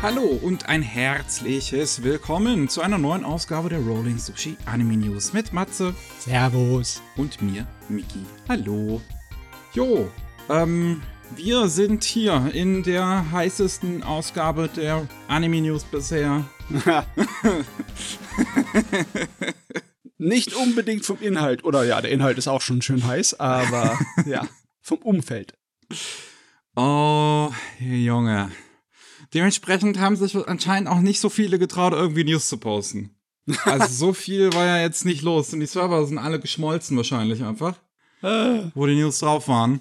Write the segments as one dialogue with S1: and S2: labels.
S1: Hallo und ein herzliches Willkommen zu einer neuen Ausgabe der Rolling Sushi Anime News mit Matze
S2: Servus.
S1: und mir, Miki. Hallo. Jo, ähm, wir sind hier in der heißesten Ausgabe der Anime News bisher.
S2: Nicht unbedingt vom Inhalt, oder ja, der Inhalt ist auch schon schön heiß, aber ja, vom Umfeld.
S1: Oh, Junge. Dementsprechend haben sich anscheinend auch nicht so viele getraut, irgendwie News zu posten. Also so viel war ja jetzt nicht los. Und die Server sind alle geschmolzen wahrscheinlich einfach, wo die News drauf waren.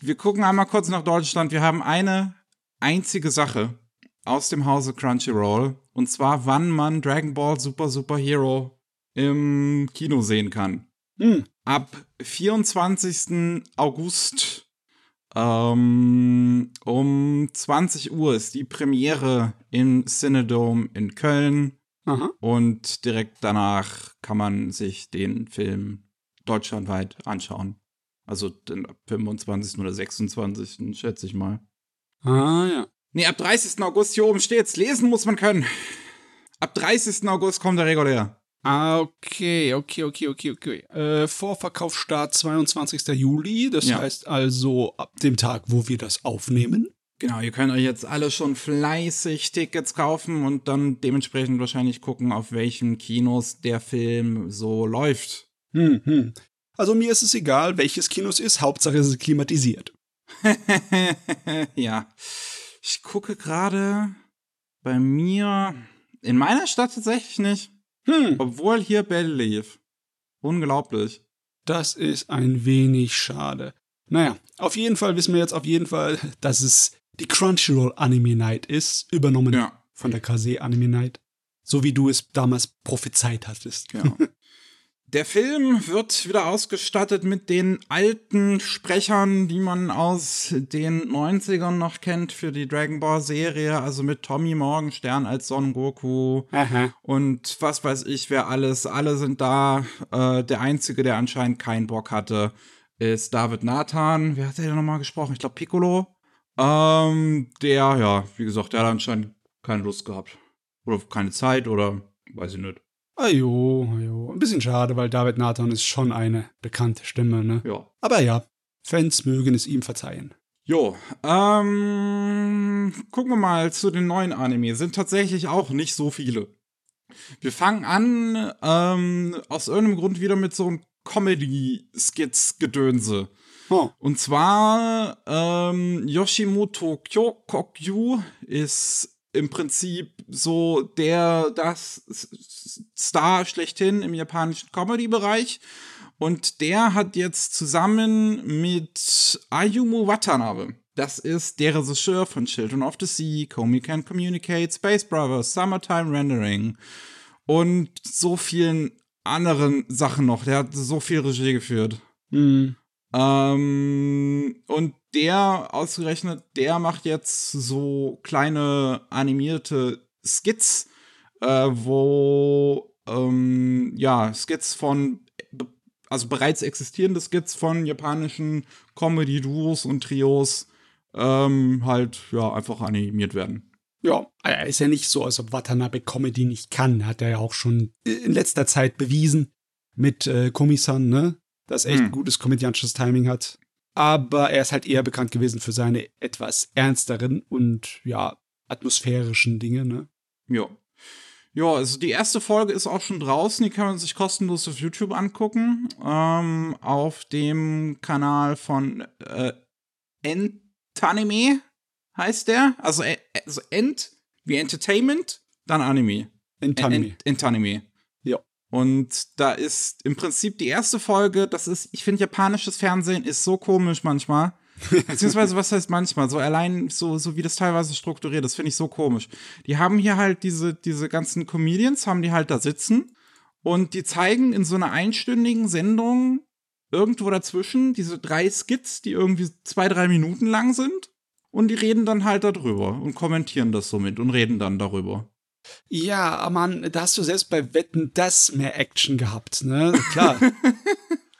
S1: Wir gucken einmal kurz nach Deutschland. Wir haben eine einzige Sache aus dem Hause Crunchyroll. Und zwar, wann man Dragon Ball Super Super Hero im Kino sehen kann.
S2: Hm.
S1: Ab 24. August ähm, um 20 Uhr ist die Premiere im Cinedome in Köln
S2: Aha.
S1: und direkt danach kann man sich den Film deutschlandweit anschauen. Also den ab 25. oder 26. schätze ich mal.
S2: Ah, ja.
S1: Nee, ab 30. August hier oben steht's. Lesen muss man können. Ab 30. August kommt er regulär.
S2: Ah, okay, okay, okay, okay, okay. Äh, Vorverkaufsstart 22. Juli, das
S1: Ja.
S2: heißt also ab dem Tag, wo wir das aufnehmen.
S1: Genau, ihr könnt euch jetzt alle schon fleißig Tickets kaufen und dann dementsprechend wahrscheinlich gucken, auf welchen Kinos der Film so läuft.
S2: Hm, hm. Also mir ist es egal, welches Kino es ist, Hauptsache es ist klimatisiert.
S1: ja. Ich gucke gerade bei mir in meiner Stadt tatsächlich nicht,
S2: Hm.
S1: obwohl hier Bell lief. Unglaublich.
S2: Das ist ein wenig schade. Naja, auf jeden Fall wissen wir jetzt auf jeden Fall, dass es die Crunchyroll Anime Night ist, übernommen
S1: Ja.
S2: von der Kase Anime Night. So wie du es damals prophezeit hattest.
S1: Genau. Der Film wird wieder ausgestattet mit den alten Sprechern, die man aus den 90ern noch kennt für die Dragon Ball Serie, also mit Tommy Morgenstern als Son Goku
S2: Aha.
S1: und was weiß ich, wer alles. Alle sind da. Äh, der Einzige, der anscheinend keinen Bock hatte, ist David Nathan. Wer hat der denn nochmal gesprochen? Ich glaube Piccolo. Ähm, der, ja, wie gesagt, der hat anscheinend keine Lust gehabt. Oder keine Zeit oder weiß ich nicht.
S2: Ajo, ajo. Ein bisschen schade, weil David Nathan ist schon eine bekannte Stimme, ne?
S1: Ja.
S2: Aber ja, Fans mögen es ihm verzeihen.
S1: Jo, ähm, gucken wir mal zu den neuen Anime. Sind tatsächlich auch nicht so viele. Wir fangen an, ähm, aus irgendeinem Grund wieder mit so einem Comedy-Skits-Gedönse.
S2: Oh.
S1: Und zwar, ähm, Yoshimoto Kyo Kokyu ist im Prinzip so der, das Star schlechthin im japanischen Comedy-Bereich. Und der hat jetzt zusammen mit Ayumu Watanabe, das ist der Regisseur von Children of the Sea, Komi Can Communicate, Space Brothers, Summertime Rendering und so vielen anderen Sachen noch. Der hat so viel Regie geführt.
S2: Hm.
S1: Ähm, und der, ausgerechnet, der macht jetzt so kleine animierte Skits, äh, wo, ähm, ja, Skits von, also bereits existierende Skits von japanischen Comedy-Duos und Trios, ähm, halt, ja, einfach animiert werden.
S2: Ja, ist ja nicht so, als ob Watanabe Comedy nicht kann. Hat er ja auch schon in letzter Zeit bewiesen mit äh, Komi-san, ne? Dass er echt
S1: Hm.
S2: ein gutes komödiantisches Timing hat. Aber er ist halt eher bekannt gewesen für seine etwas ernsteren und ja, atmosphärischen Dinge, ne?
S1: Ja. Ja, also die erste Folge ist auch schon draußen, die kann man sich kostenlos auf YouTube angucken. Ähm, auf dem Kanal von äh, Entanime heißt der. Also, äh, also Ent wie Entertainment, dann Anime.
S2: In Tanime.
S1: Ent- Entanime. Und da ist im Prinzip die erste Folge, das ist, ich finde, japanisches Fernsehen ist so komisch manchmal. Beziehungsweise, was heißt manchmal? So allein, so, so wie das teilweise strukturiert ist, finde ich so komisch. Die haben hier halt diese, diese ganzen Comedians, haben die halt da sitzen und die zeigen in so einer einstündigen Sendung irgendwo dazwischen diese drei Skits, die irgendwie zwei, drei Minuten lang sind. Und die reden dann halt darüber und kommentieren das somit und reden dann darüber.
S2: Ja, Mann, da hast du selbst bei Wetten das mehr Action gehabt, ne? Klar.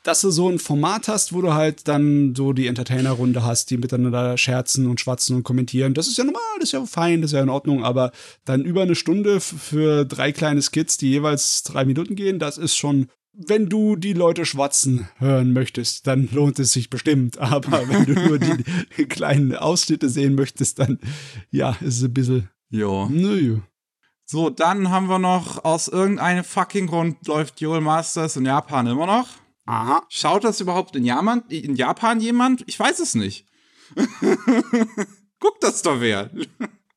S2: dass du so ein Format hast, wo du halt dann so die Entertainer-Runde hast, die miteinander scherzen und schwatzen und kommentieren. Das ist ja normal, das ist ja fein, das ist ja in Ordnung, aber dann über eine Stunde für drei kleine Skits, die jeweils drei Minuten gehen, das ist schon wenn du die Leute schwatzen hören möchtest, dann lohnt es sich bestimmt. Aber wenn du nur die, die kleinen Ausschnitte sehen möchtest, dann ja, ist es ein bisschen.
S1: Ja.
S2: Nö.
S1: So, dann haben wir noch, aus irgendeinem fucking Grund läuft Duel Masters in Japan immer noch.
S2: Aha.
S1: Schaut das überhaupt in Japan, in Japan jemand? Ich weiß es nicht. Guckt das doch wer.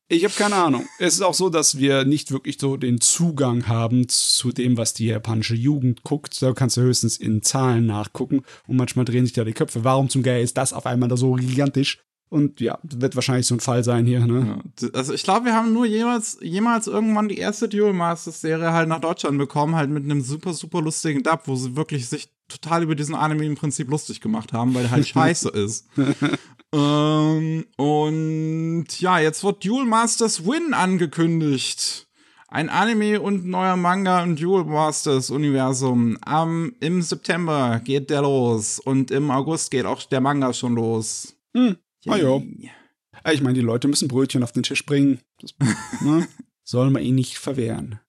S2: Ich habe keine Ahnung. Es ist auch so, dass wir nicht wirklich so den Zugang haben zu dem, was die japanische Jugend guckt. Da kannst du höchstens in Zahlen nachgucken und manchmal drehen sich da die Köpfe. Warum zum Geier ist das auf einmal da so gigantisch? Und ja, wird wahrscheinlich so ein Fall sein hier, ne?
S1: Ja, also ich glaube, wir haben nur jemals, jemals irgendwann die erste Duel Masters Serie halt nach Deutschland bekommen, halt mit einem super, super lustigen Dub, wo sie wirklich sich total über diesen Anime im Prinzip lustig gemacht haben, weil der halt scheiße ist. ähm, und ja, jetzt wird Duel Masters Win angekündigt. Ein Anime und neuer Manga im Duel Masters Universum. Am, Im September geht der los und im August geht auch der Manga schon los.
S2: Hm. Ah ja. Ich meine, die Leute müssen Brötchen auf den Tisch bringen. Das ne? soll man ihnen nicht verwehren.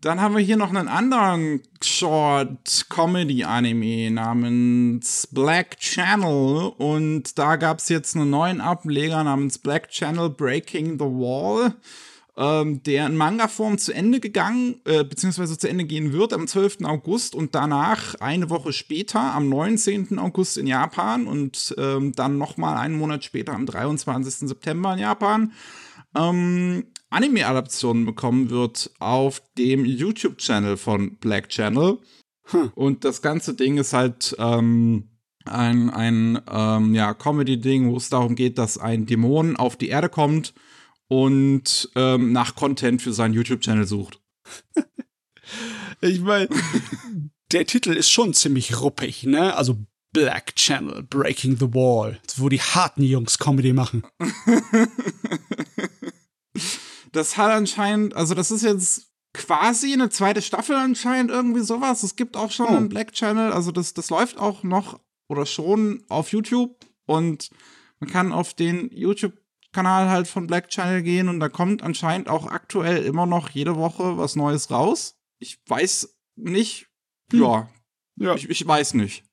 S1: Dann haben wir hier noch einen anderen Short-Comedy-Anime namens Black Channel. Und da gab es jetzt einen neuen Ableger namens Black Channel Breaking the Wall ähm, der in Manga-Form zu Ende gegangen, äh, beziehungsweise zu Ende gehen wird am 12. August und danach eine Woche später, am 19. August in Japan und ähm, dann nochmal einen Monat später, am 23. September in Japan, ähm, Anime-Adaptionen bekommen wird auf dem YouTube-Channel von Black Channel. Hm. Und das ganze Ding ist halt ähm, ein, ein ähm, ja, Comedy-Ding, wo es darum geht, dass ein Dämon auf die Erde kommt und ähm, nach Content für seinen YouTube-Channel sucht.
S2: ich meine, der Titel ist schon ziemlich ruppig, ne? Also Black Channel, Breaking the Wall, wo die harten Jungs Comedy machen.
S1: das hat anscheinend, also das ist jetzt quasi eine zweite Staffel anscheinend irgendwie sowas. Es gibt auch schon oh. einen Black Channel, also das, das läuft auch noch oder schon auf YouTube und man kann auf den YouTube Kanal halt von Black Channel gehen und da kommt anscheinend auch aktuell immer noch jede Woche was Neues raus. Ich weiß nicht. Hm. Ja. ja. Ich, ich weiß nicht.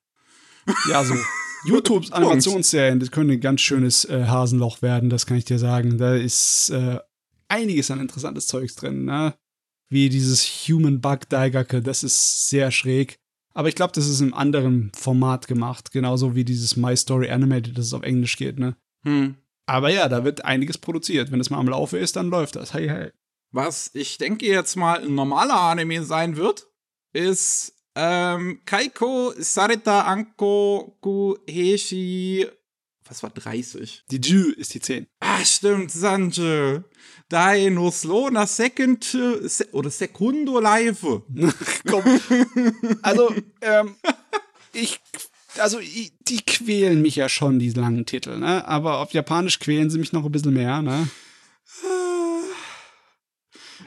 S2: Ja, so. YouTubes Animationsserien, das könnte ein ganz schönes äh, Hasenloch werden, das kann ich dir sagen. Da ist äh, einiges an interessantes Zeugs drin, ne? Wie dieses Human Bug Daigake, das ist sehr schräg. Aber ich glaube, das ist einem anderen Format gemacht, genauso wie dieses My Story Animated, das es auf Englisch geht, ne?
S1: Hm.
S2: Aber ja, da wird einiges produziert. Wenn es mal am Laufe ist, dann läuft das. Hey, hey.
S1: Was ich denke jetzt mal ein normaler Anime sein wird, ist ähm, Kaiko Sareta Anko Kuheshi. Was war 30?
S2: Die Ju ist die 10.
S1: Ah, stimmt, Sanju. Dai no slow na second se oder Sekundo live.
S2: Komm. Also, ähm, ich also die quälen mich ja schon, diese langen Titel, ne? Aber auf Japanisch quälen sie mich noch ein bisschen mehr, ne?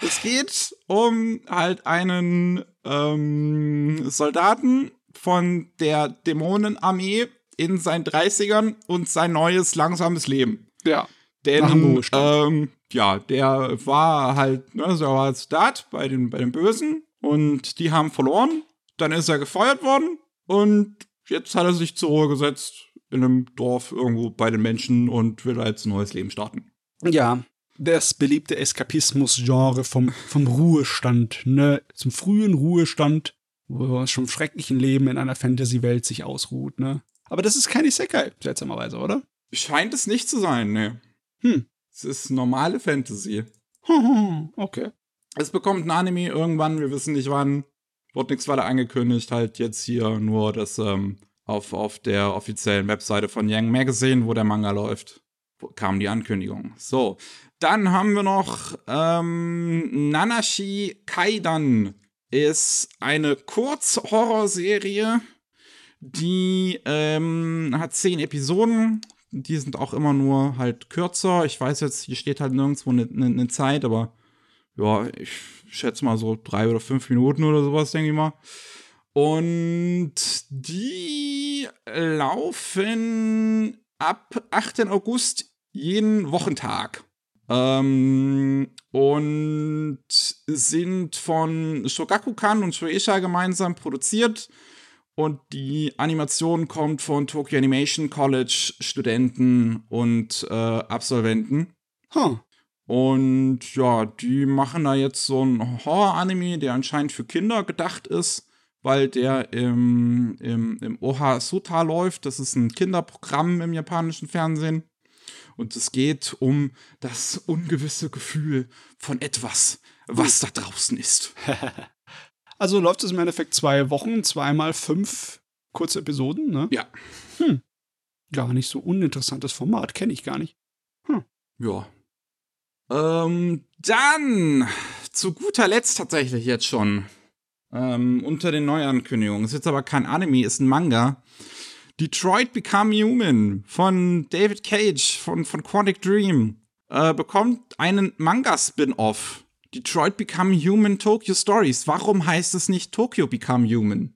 S1: Es geht um halt einen ähm, Soldaten von der Dämonenarmee in seinen 30ern und sein neues langsames Leben.
S2: Ja.
S1: Denn, ähm, ja, der war halt, ne, so war Soldat bei den, bei den Bösen und die haben verloren. Dann ist er gefeuert worden und jetzt hat er sich zur Ruhe gesetzt in einem Dorf irgendwo bei den Menschen und will jetzt ein neues Leben starten.
S2: Ja, das beliebte Eskapismus-Genre vom, vom Ruhestand, ne, zum frühen Ruhestand, wo man schon schrecklichen Leben in einer Fantasy-Welt sich ausruht, ne. Aber das ist keine Isekai, seltsamerweise, oder?
S1: Scheint es nicht zu sein, ne.
S2: Hm.
S1: Es ist normale Fantasy.
S2: okay.
S1: Es bekommt ein Anime irgendwann, wir wissen nicht wann. Wurde nichts weiter angekündigt, halt jetzt hier nur das ähm, auf, auf der offiziellen Webseite von Young Magazine, wo der Manga läuft, kam die Ankündigung. So, dann haben wir noch ähm, Nanashi Kaidan ist eine Kurzhorrorserie, die ähm, hat zehn Episoden. Die sind auch immer nur halt kürzer. Ich weiß jetzt, hier steht halt nirgendwo eine ne, ne Zeit, aber ja, ich schätze mal so drei oder fünf Minuten oder sowas, denke ich mal. Und die laufen ab 8. August jeden Wochentag. Ähm, und sind von Shogakukan und Shueisha gemeinsam produziert. Und die Animation kommt von Tokyo Animation College Studenten und äh, Absolventen.
S2: Huh.
S1: Und ja, die machen da jetzt so einen Horror-Anime, der anscheinend für Kinder gedacht ist, weil der im, im, im Oha Suta läuft. Das ist ein Kinderprogramm im japanischen Fernsehen. Und es geht um das ungewisse Gefühl von etwas, was da draußen ist.
S2: Also läuft es im Endeffekt zwei Wochen, zweimal fünf kurze Episoden, ne?
S1: Ja.
S2: Hm. Gar nicht so uninteressantes Format, kenne ich gar nicht.
S1: Ja. Ähm, dann zu guter Letzt tatsächlich jetzt schon ähm, unter den Neuankündigungen. Ist jetzt aber kein Anime, ist ein Manga. Detroit Become Human von David Cage von, von Quantic Dream äh, bekommt einen Manga-Spin-Off. Detroit Become Human Tokyo Stories. Warum heißt es nicht Tokyo Become Human?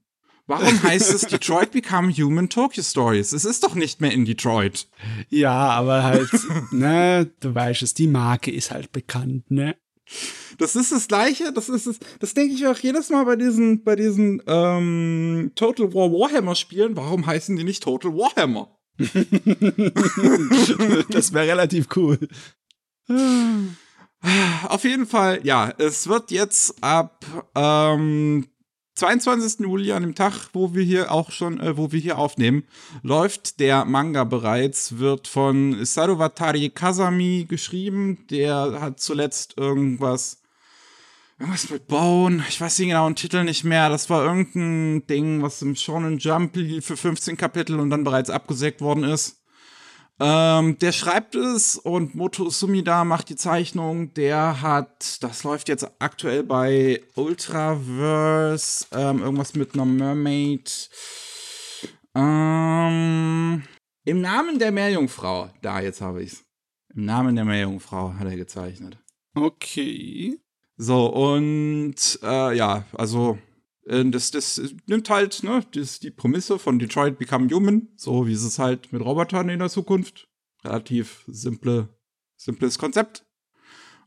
S1: Warum heißt es Detroit Become Human Tokyo Stories? Es ist doch nicht mehr in Detroit.
S2: Ja, aber halt, ne, du weißt es, die Marke ist halt bekannt, ne?
S1: Das ist das Gleiche, das ist es, das denke ich auch jedes Mal bei diesen, bei diesen ähm, Total War Warhammer Spielen. Warum heißen die nicht Total Warhammer?
S2: das wäre relativ cool.
S1: Auf jeden Fall, ja, es wird jetzt ab ähm, 22. Juli, an dem Tag, wo wir hier auch schon, äh, wo wir hier aufnehmen, läuft der Manga bereits, wird von Sarowatari Kazami geschrieben. Der hat zuletzt irgendwas, irgendwas mit Bone, ich weiß den genauen Titel nicht mehr. Das war irgendein Ding, was im Shonen Jump für 15 Kapitel und dann bereits abgesägt worden ist. Ähm, der schreibt es und Moto Sumida macht die Zeichnung. Der hat, das läuft jetzt aktuell bei Ultraverse, ähm, irgendwas mit einer Mermaid. Ähm, Im Namen der Meerjungfrau, da jetzt habe ich's. Im Namen der Meerjungfrau hat er gezeichnet.
S2: Okay.
S1: So, und äh, ja, also das, das nimmt halt ne, das, die Prämisse von Detroit Become Human, so wie es halt mit Robotern in der Zukunft. Relativ simple, simples Konzept.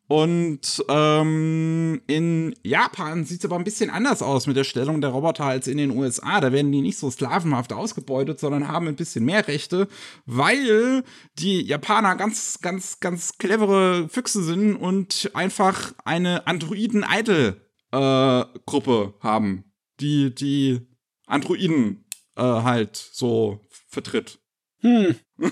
S1: Und ähm, in Japan sieht es aber ein bisschen anders aus mit der Stellung der Roboter als in den USA. Da werden die nicht so sklavenhaft ausgebeutet, sondern haben ein bisschen mehr Rechte, weil die Japaner ganz, ganz, ganz clevere Füchse sind und einfach eine Androiden-Idol-Gruppe äh, haben die die Androiden äh, halt so vertritt.
S2: Hm.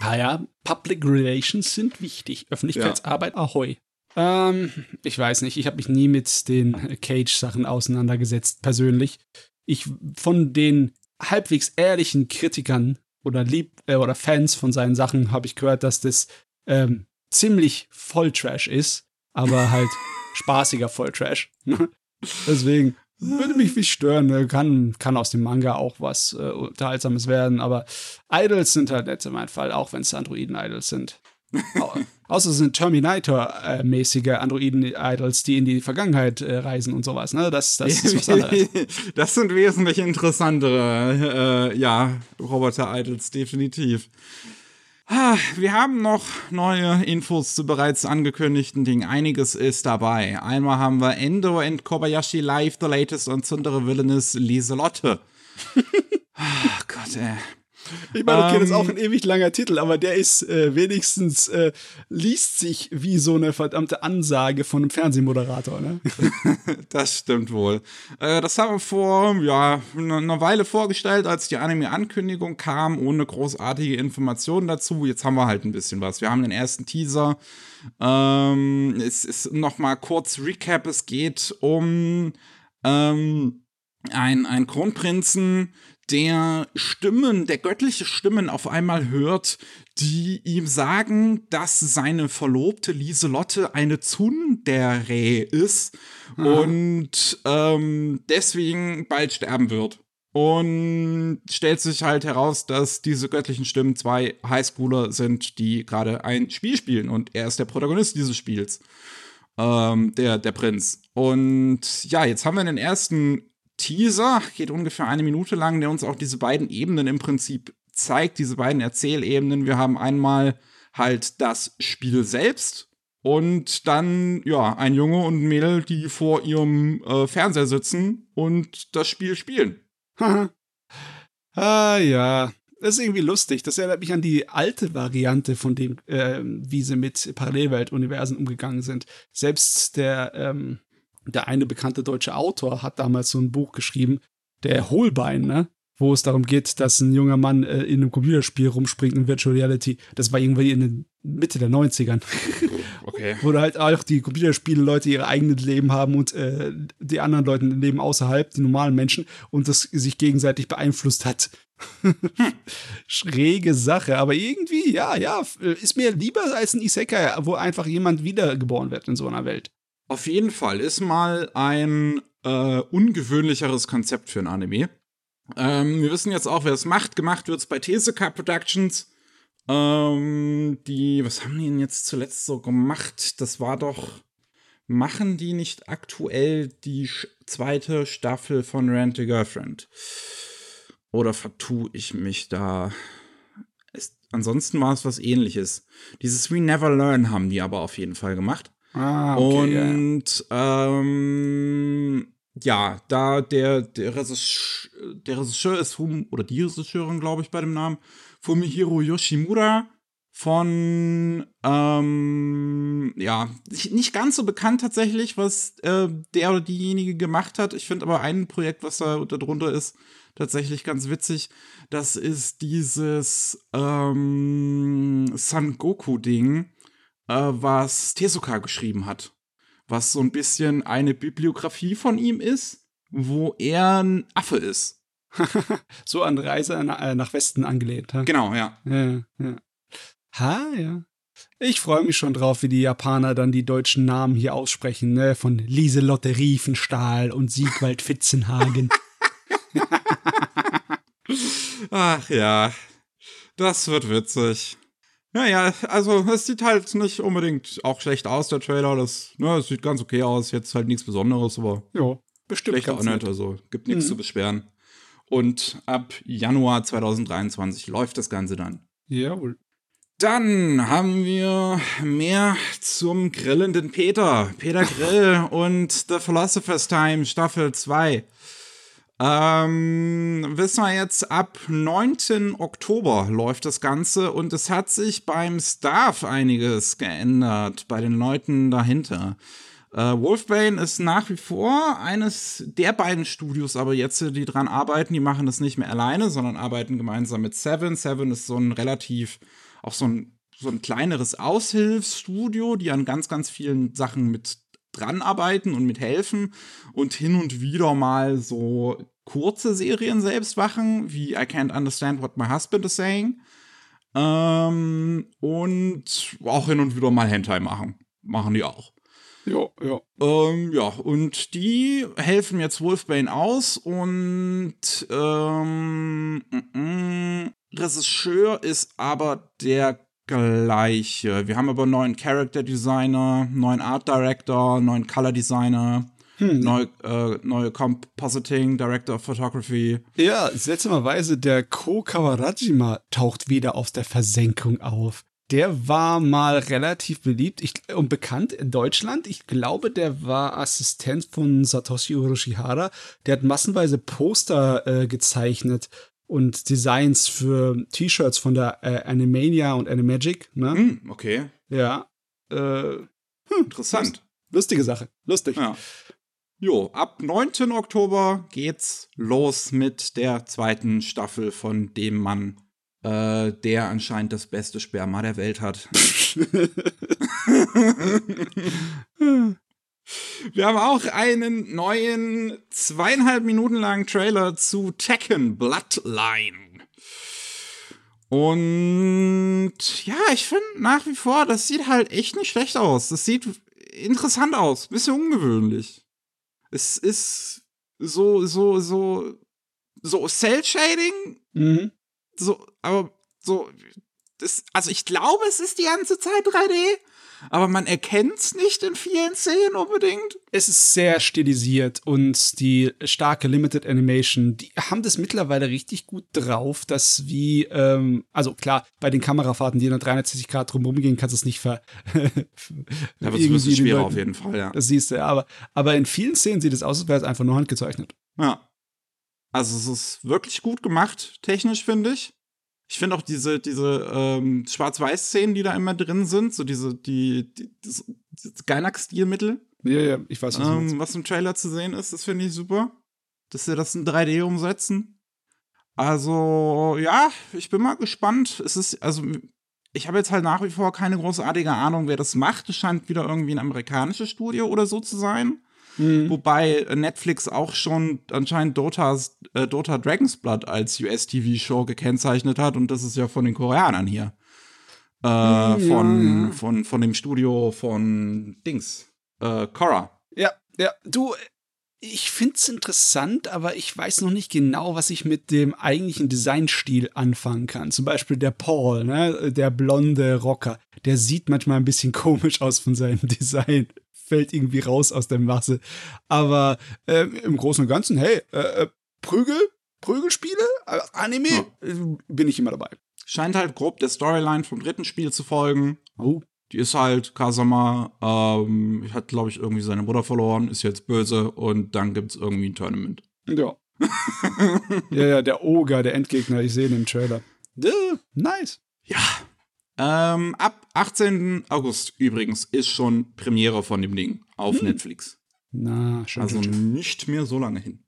S2: ah ja, Public Relations sind wichtig. Öffentlichkeitsarbeit, ja. ahoi. Ähm, ich weiß nicht, ich habe mich nie mit den Cage-Sachen auseinandergesetzt, persönlich. Ich von den halbwegs ehrlichen Kritikern oder Lieb äh, oder Fans von seinen Sachen habe ich gehört, dass das ähm, ziemlich Volltrash ist, aber halt spaßiger Volltrash. Deswegen würde mich nicht stören. Ne? Kann, kann aus dem Manga auch was äh, Unterhaltsames werden, aber Idols sind halt nett in meinem Fall, auch wenn es Androiden-Idols sind. Außer es sind Terminator-mäßige Androiden-Idols, die in die Vergangenheit äh, reisen und sowas. Ne? Das, das ist was anderes.
S1: das sind wesentlich interessantere, äh, ja, Roboter-Idols, definitiv. Wir haben noch neue Infos zu bereits angekündigten Dingen. Einiges ist dabei. Einmal haben wir Endo and Kobayashi Live, the latest und Sundere Villainous Lieselotte. Ach Gott, ey.
S2: Ich meine, okay, um, das ist auch ein ähm. ewig langer Titel, aber der ist äh, wenigstens, äh, liest sich wie so eine verdammte Ansage von einem Fernsehmoderator, ne?
S1: das stimmt wohl. Äh, das haben wir vor, ja, einer Weile vorgestellt, als die Anime-Ankündigung kam, ohne großartige Informationen dazu. Jetzt haben wir halt ein bisschen was. Wir haben den ersten Teaser. Ähm, es ist nochmal kurz Recap. Es geht um ähm, ein, ein Kronprinzen, der Stimmen, der göttliche Stimmen auf einmal hört, die ihm sagen, dass seine Verlobte Lieselotte eine Tsundere ist mhm. und ähm, deswegen bald sterben wird. Und stellt sich halt heraus, dass diese göttlichen Stimmen zwei Highschooler sind, die gerade ein Spiel spielen. Und er ist der Protagonist dieses Spiels. Ähm, der, der Prinz. Und ja, jetzt haben wir den ersten Teaser, geht ungefähr eine Minute lang, der uns auch diese beiden Ebenen im Prinzip zeigt, diese beiden Erzählebenen. Wir haben einmal halt das Spiel selbst und dann, ja, ein Junge und ein Mädel, die vor ihrem äh, Fernseher sitzen und das Spiel spielen.
S2: ah ja, das ist irgendwie lustig. Das erinnert mich an die alte Variante von dem, äh, wie sie mit Parallelwelt-Universen umgegangen sind. Selbst der, ähm, der eine bekannte deutsche Autor hat damals so ein Buch geschrieben, der Hohlbein, ne? Wo es darum geht, dass ein junger Mann äh, in einem Computerspiel rumspringt in Virtual Reality. Das war irgendwie in den Mitte der 90ern.
S1: Okay.
S2: Wo halt auch die Computerspiele Leute ihre eigenen Leben haben und äh, die anderen Leute leben außerhalb, die normalen Menschen, und das sich gegenseitig beeinflusst hat. Schräge Sache, aber irgendwie, ja, ja, ist mir lieber als ein Isekai, wo einfach jemand wiedergeboren wird in so einer Welt.
S1: Auf jeden Fall ist mal ein äh, ungewöhnlicheres Konzept für ein Anime. Ähm, wir wissen jetzt auch, wer es macht. Gemacht wird es bei Tezuka Productions. Ähm, die, was haben die denn jetzt zuletzt so gemacht? Das war doch. Machen die nicht aktuell die zweite Staffel von Rent a Girlfriend? Oder vertue ich mich da? Es, ansonsten war es was ähnliches. Dieses We Never Learn haben die aber auf jeden Fall gemacht.
S2: Ah, okay,
S1: Und ja. ähm, ja, da der, der, Regisseur, der Regisseur ist Fum, oder die Regisseurin, glaube ich, bei dem Namen, Fumihiro Yoshimura von, ähm, ja, nicht ganz so bekannt tatsächlich, was äh, der oder diejenige gemacht hat. Ich finde aber ein Projekt, was da darunter ist, tatsächlich ganz witzig. Das ist dieses ähm, Son Goku-Ding, was Tezuka geschrieben hat. Was so ein bisschen eine Bibliografie von ihm ist, wo er ein Affe ist.
S2: so an Reise äh, nach Westen angelehnt. Ha?
S1: Genau, ja.
S2: ja, ja. Ha, ja. Ich freue mich schon drauf, wie die Japaner dann die deutschen Namen hier aussprechen, ne? Von Lieselotte Riefenstahl und Siegwald Fitzenhagen.
S1: Ach ja, das wird witzig. Naja, also es sieht halt nicht unbedingt auch schlecht aus, der Trailer. Das, ne, es sieht ganz okay aus, jetzt halt nichts Besonderes, aber
S2: ja, bestimmt
S1: schlechter auch nicht, also gibt nichts mhm. zu beschweren. Und ab Januar 2023 läuft das Ganze dann.
S2: Jawohl.
S1: Dann haben wir mehr zum grillenden Peter. Peter Grill und The Philosopher's Time Staffel 2. Ähm, wissen wir jetzt, ab 9. Oktober läuft das Ganze und es hat sich beim Staff einiges geändert, bei den Leuten dahinter. Äh, Wolfbane ist nach wie vor eines der beiden Studios, aber jetzt, die dran arbeiten, die machen das nicht mehr alleine, sondern arbeiten gemeinsam mit Seven. Seven ist so ein relativ, auch so ein, so ein kleineres Aushilfsstudio, die an ganz, ganz vielen Sachen mit dran arbeiten und mithelfen und hin und wieder mal so kurze Serien selbst machen, wie I Can't Understand What My Husband is Saying. Ähm, und auch hin und wieder mal Hentai machen. Machen die auch.
S2: Ja, ja.
S1: Ähm, ja, und die helfen jetzt Wolfbane aus und ähm, mm, mm, Regisseur ist aber der gleiche. Wir haben aber neuen Character Designer, neuen Art Director, neuen Color Designer. Hm. Neue, äh, neue Compositing, Director of Photography.
S2: Ja, seltsamerweise, der Ko Kawarajima taucht wieder aus der Versenkung auf. Der war mal relativ beliebt ich, und bekannt in Deutschland. Ich glaube, der war Assistent von Satoshi Uroshihara. Der hat massenweise Poster äh, gezeichnet und Designs für T-Shirts von der äh, Animania und Animagic. Ne?
S1: Hm, okay.
S2: Ja. Äh, hm,
S1: Interessant.
S2: Lustige Sache. Lustig.
S1: Ja. Jo, ab 9. Oktober geht's los mit der zweiten Staffel von dem Mann, äh, der anscheinend das beste Sperma der Welt hat. Wir haben auch einen neuen zweieinhalb Minuten langen Trailer zu Tekken Bloodline. Und ja, ich finde nach wie vor, das sieht halt echt nicht schlecht aus. Das sieht interessant aus, bisschen ungewöhnlich. Es ist so, so, so, so Cell-Shading.
S2: Mhm.
S1: So, aber so, das, also ich glaube, es ist die ganze Zeit 3D, aber man erkennt's nicht in vielen Szenen unbedingt.
S2: Es ist sehr stilisiert und die starke Limited Animation, die haben das mittlerweile richtig gut drauf, dass wie, ähm, also klar, bei den Kamerafahrten, die in der 360 Grad drumherum gehen, kannst du es nicht ver.
S1: da wird es schwerer auf jeden Fall, ja.
S2: Das siehst du, ja. Aber, aber in vielen Szenen sieht es aus, als wäre es einfach nur handgezeichnet.
S1: Ja. Also es ist wirklich gut gemacht, technisch, finde ich. Ich finde auch diese, diese ähm, Schwarz-Weiß-Szenen, die da immer drin sind, so diese, die, die das, das Gainax-Stilmittel.
S2: Ja, ja, ich weiß,
S1: was, ähm, was im Trailer zu sehen ist, das finde ich super. Dass sie das in 3D umsetzen. Also, ja, ich bin mal gespannt. Es ist, also, ich habe jetzt halt nach wie vor keine großartige Ahnung, wer das macht. Es scheint wieder irgendwie ein amerikanisches Studio oder so zu sein. Mhm. Wobei Netflix auch schon anscheinend Dota's, äh, Dota Dragon's Blood als US-TV-Show gekennzeichnet hat und das ist ja von den Koreanern hier. Äh, ja. von, von, von dem Studio von Dings. Äh, Korra.
S2: Ja, ja, du, ich finde es interessant, aber ich weiß noch nicht genau, was ich mit dem eigentlichen Designstil anfangen kann. Zum Beispiel der Paul, ne? der blonde Rocker, der sieht manchmal ein bisschen komisch aus von seinem Design fällt irgendwie raus aus der Masse. Aber äh, im Großen und Ganzen, hey, äh, äh Prügel, Prügelspiele, äh, Anime, ja. Äh, bin ich immer dabei.
S1: Scheint halt grob der Storyline vom dritten Spiel zu folgen. Oh. Die ist halt, Kasama ähm, hat, glaube ich, irgendwie seine Mutter verloren, ist jetzt böse und dann gibt es irgendwie ein Tournament.
S2: Ja. ja, ja, der Oger, der Endgegner, ich sehe ihn im Trailer. Duh, nice.
S1: Ja, ähm, ab 18. August übrigens ist schon Premiere von dem Ding auf hm. Netflix.
S2: Na, schon.
S1: Also nicht mehr so lange hin.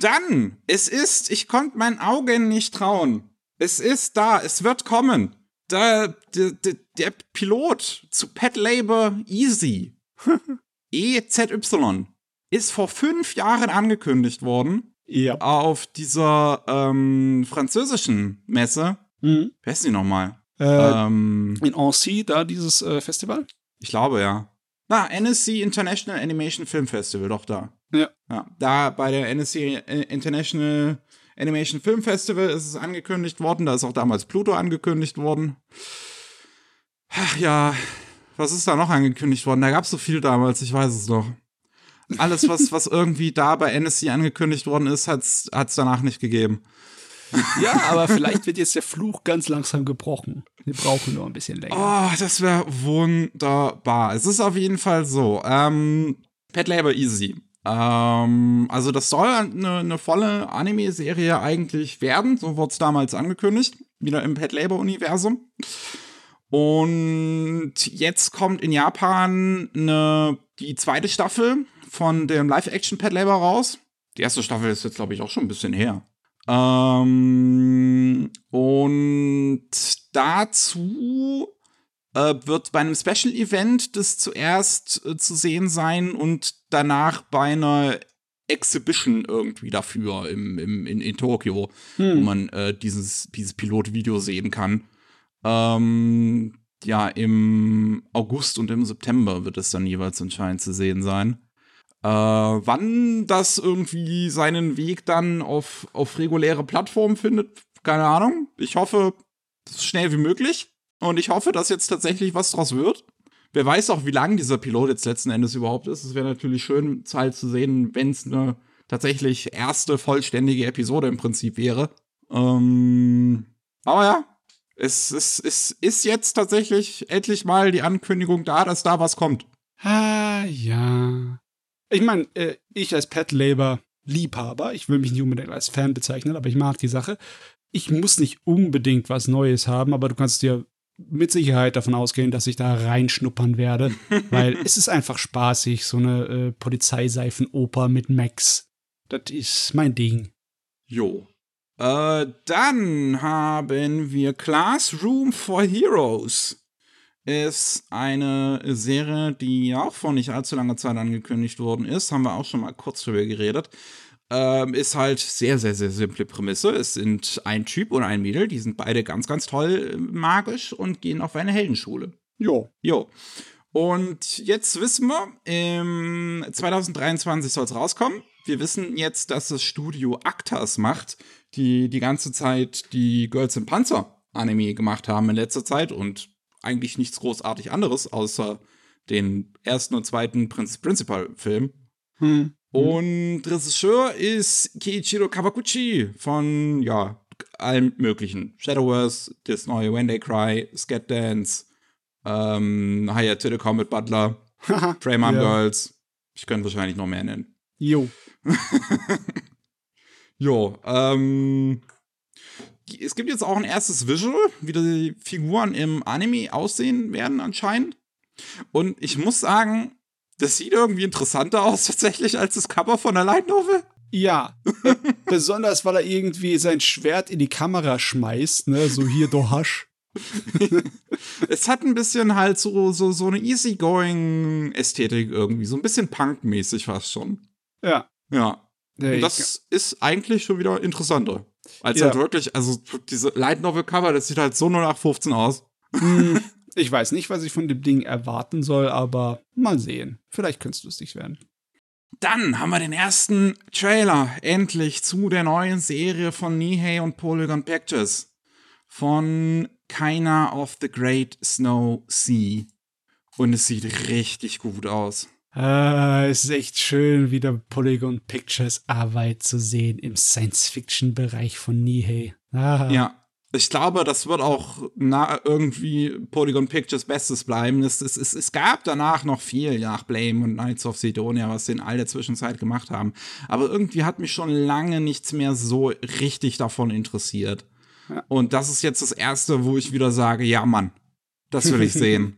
S1: Dann, es ist, ich konnte meinen Augen nicht trauen. Es ist da, es wird kommen. Der, der, der, der Pilot zu Pet Labor Easy, EZY, ist vor fünf Jahren angekündigt worden.
S2: Ja.
S1: Auf dieser ähm, französischen Messe. Mhm. Wer ist die nochmal?
S2: Äh, ähm, in Annecy, da dieses äh, Festival?
S1: Ich glaube, ja. Na, NSC International Animation Film Festival, doch da.
S2: Ja.
S1: ja. Da bei der NSC äh, International Animation Film Festival ist es angekündigt worden. Da ist auch damals Pluto angekündigt worden. Ach ja, was ist da noch angekündigt worden? Da gab es so viel damals, ich weiß es noch. Alles, was, was irgendwie da bei NSC angekündigt worden ist, hat es danach nicht gegeben.
S2: Ja, aber vielleicht wird jetzt der Fluch ganz langsam gebrochen. Wir brauchen nur ein bisschen länger.
S1: Oh, das wäre wunderbar. Es ist auf jeden Fall so. Ähm, Pet Labor Easy. Ähm, also das soll eine, eine volle Anime-Serie eigentlich werden. So wurde es damals angekündigt. Wieder im Pet Labor-Universum. Und jetzt kommt in Japan eine, die zweite Staffel von dem Live-Action Pet Labor raus. Die erste Staffel ist jetzt, glaube ich, auch schon ein bisschen her. Ähm, und dazu äh, wird bei einem Special Event das zuerst äh, zu sehen sein und danach bei einer Exhibition irgendwie dafür im, im, in, in Tokio, hm. wo man äh, dieses, dieses Pilotvideo sehen kann. Ähm, ja, im August und im September wird es dann jeweils anscheinend zu sehen sein. Äh, wann das irgendwie seinen Weg dann auf, auf reguläre Plattformen findet, keine Ahnung. Ich hoffe, so schnell wie möglich. Und ich hoffe, dass jetzt tatsächlich was draus wird. Wer weiß auch, wie lang dieser Pilot jetzt letzten Endes überhaupt ist. Es wäre natürlich schön, Zeit zu sehen, wenn es eine tatsächlich erste vollständige Episode im Prinzip wäre. Ähm, aber ja, es, es, es ist jetzt tatsächlich endlich mal die Ankündigung da, dass da was kommt.
S2: Ah, ja. Ich meine, äh, ich als Pet Labor Liebhaber, ich will mich nicht unbedingt als Fan bezeichnen, aber ich mag die Sache. Ich muss nicht unbedingt was Neues haben, aber du kannst dir mit Sicherheit davon ausgehen, dass ich da reinschnuppern werde, weil es ist einfach spaßig, so eine äh, Polizeiseifenoper mit Max. Das ist mein Ding.
S1: Jo. Äh, dann haben wir Classroom for Heroes ist eine Serie, die auch vor nicht allzu langer Zeit angekündigt worden ist. Haben wir auch schon mal kurz drüber geredet. Ähm, ist halt sehr, sehr, sehr simple Prämisse. Es sind ein Typ und ein Mädel, die sind beide ganz, ganz toll äh, magisch und gehen auf eine Heldenschule.
S2: Jo.
S1: Jo. Und jetzt wissen wir, im 2023 soll es rauskommen. Wir wissen jetzt, dass das Studio Actas macht, die die ganze Zeit die Girls in Panzer Anime gemacht haben in letzter Zeit und eigentlich nichts großartig anderes, außer den ersten und zweiten Prinz Principal-Film.
S2: Hm.
S1: Und Regisseur ist Kiichiro Kawaguchi von, ja, allen möglichen. Shadowverse, das neue When They Cry, Scat Dance, ähm, Higher to the Comet Butler, Prey Mom
S2: Ja.
S1: Girls. Ich könnte wahrscheinlich noch mehr nennen.
S2: Jo.
S1: Jo, ähm. Es gibt jetzt auch ein erstes Visual, wie die Figuren im Anime aussehen werden anscheinend. Und ich muss sagen, das sieht irgendwie interessanter aus tatsächlich als das Cover von der Light Novel.
S2: Ja, besonders weil er irgendwie sein Schwert in die Kamera schmeißt, ne, so hier du Hasch.
S1: Es hat ein bisschen halt so, so, so eine easygoing Ästhetik irgendwie, so ein bisschen punkmäßig fast schon.
S2: Ja.
S1: Ja. Und das ist eigentlich schon wieder interessanter. Als
S2: Ja.
S1: halt wirklich, also diese Light Novel Cover, das sieht halt so 0815 aus.
S2: Hm, Ich weiß nicht, was ich von dem Ding erwarten soll, aber mal sehen. Vielleicht könnte es lustig werden.
S1: Dann haben wir den ersten Trailer endlich zu der neuen Serie von Nihei und Polygon Pictures von Keiner of the Great Snow Sea. Und es sieht richtig gut aus.
S2: Ah, es ist echt schön, wieder Polygon Pictures Arbeit zu sehen im Science-Fiction-Bereich von Nihei. Ah,
S1: Ja. Ich glaube, das wird auch na, irgendwie Polygon Pictures Bestes bleiben. Es, es, es, es gab danach noch viel nach Blame und Knights of Sidonia, was sie in all der Zwischenzeit gemacht haben. Aber irgendwie hat mich schon lange nichts mehr so richtig davon interessiert. Und das ist jetzt das erste, wo ich wieder sage, ja Mann, das will ich sehen.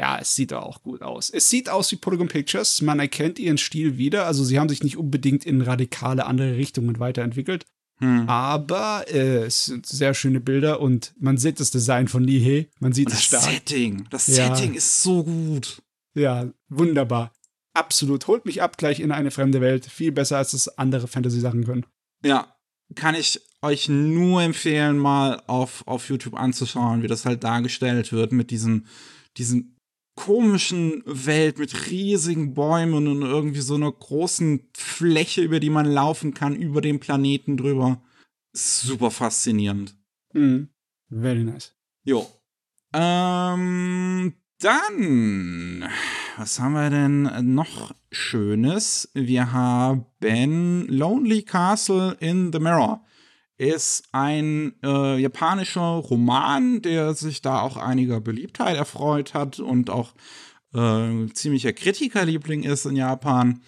S2: Ja, es sieht auch gut aus. Es sieht aus wie Polygon Pictures. Man erkennt ihren Stil wieder. Also sie haben sich nicht unbedingt in radikale andere Richtungen weiterentwickelt.
S1: Hm.
S2: Aber äh, es sind sehr schöne Bilder und man sieht das Design von Nihei. Man sieht
S1: Und das
S2: stark.
S1: Setting, das
S2: Ja.
S1: Setting ist so gut.
S2: Ja, wunderbar. Absolut. Holt mich ab gleich in eine fremde Welt. Viel besser, als es andere Fantasy-Sachen können.
S1: Ja, kann ich euch nur empfehlen, mal auf, auf YouTube anzuschauen, wie das halt dargestellt wird mit diesen, diesen komischen Welt mit riesigen Bäumen und irgendwie so einer großen Fläche, über die man laufen kann, über den Planeten drüber. Super faszinierend.
S2: Mhm. Very nice.
S1: Jo. Ähm, dann, was haben wir denn noch Schönes? Wir haben Lonely Castle in the Mirror. Ist ein äh, japanischer Roman, der sich da auch einiger Beliebtheit erfreut hat und auch äh, ziemlicher Kritikerliebling ist in Japan.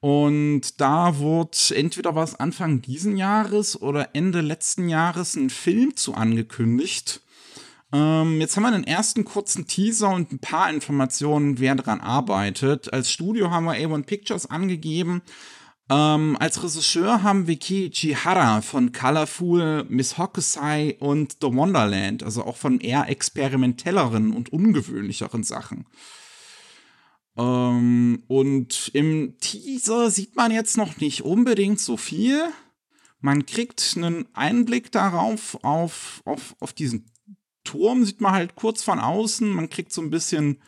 S1: Und da wird entweder was Anfang diesen Jahres oder Ende letzten Jahres ein Film zu angekündigt. Ähm, jetzt haben wir einen ersten kurzen Teaser und ein paar Informationen, wer daran arbeitet. Als Studio haben wir A1 Pictures angegeben. Ähm, als Regisseur haben wir Kiichi Hara von Colorful, Miss Hokusai und The Wonderland, also auch von eher experimentelleren und ungewöhnlicheren Sachen. Ähm, und im Teaser sieht man jetzt noch nicht unbedingt so viel. Man kriegt einen Einblick darauf, auf, auf, auf diesen Turm, sieht man halt kurz von außen. Man kriegt so ein bisschen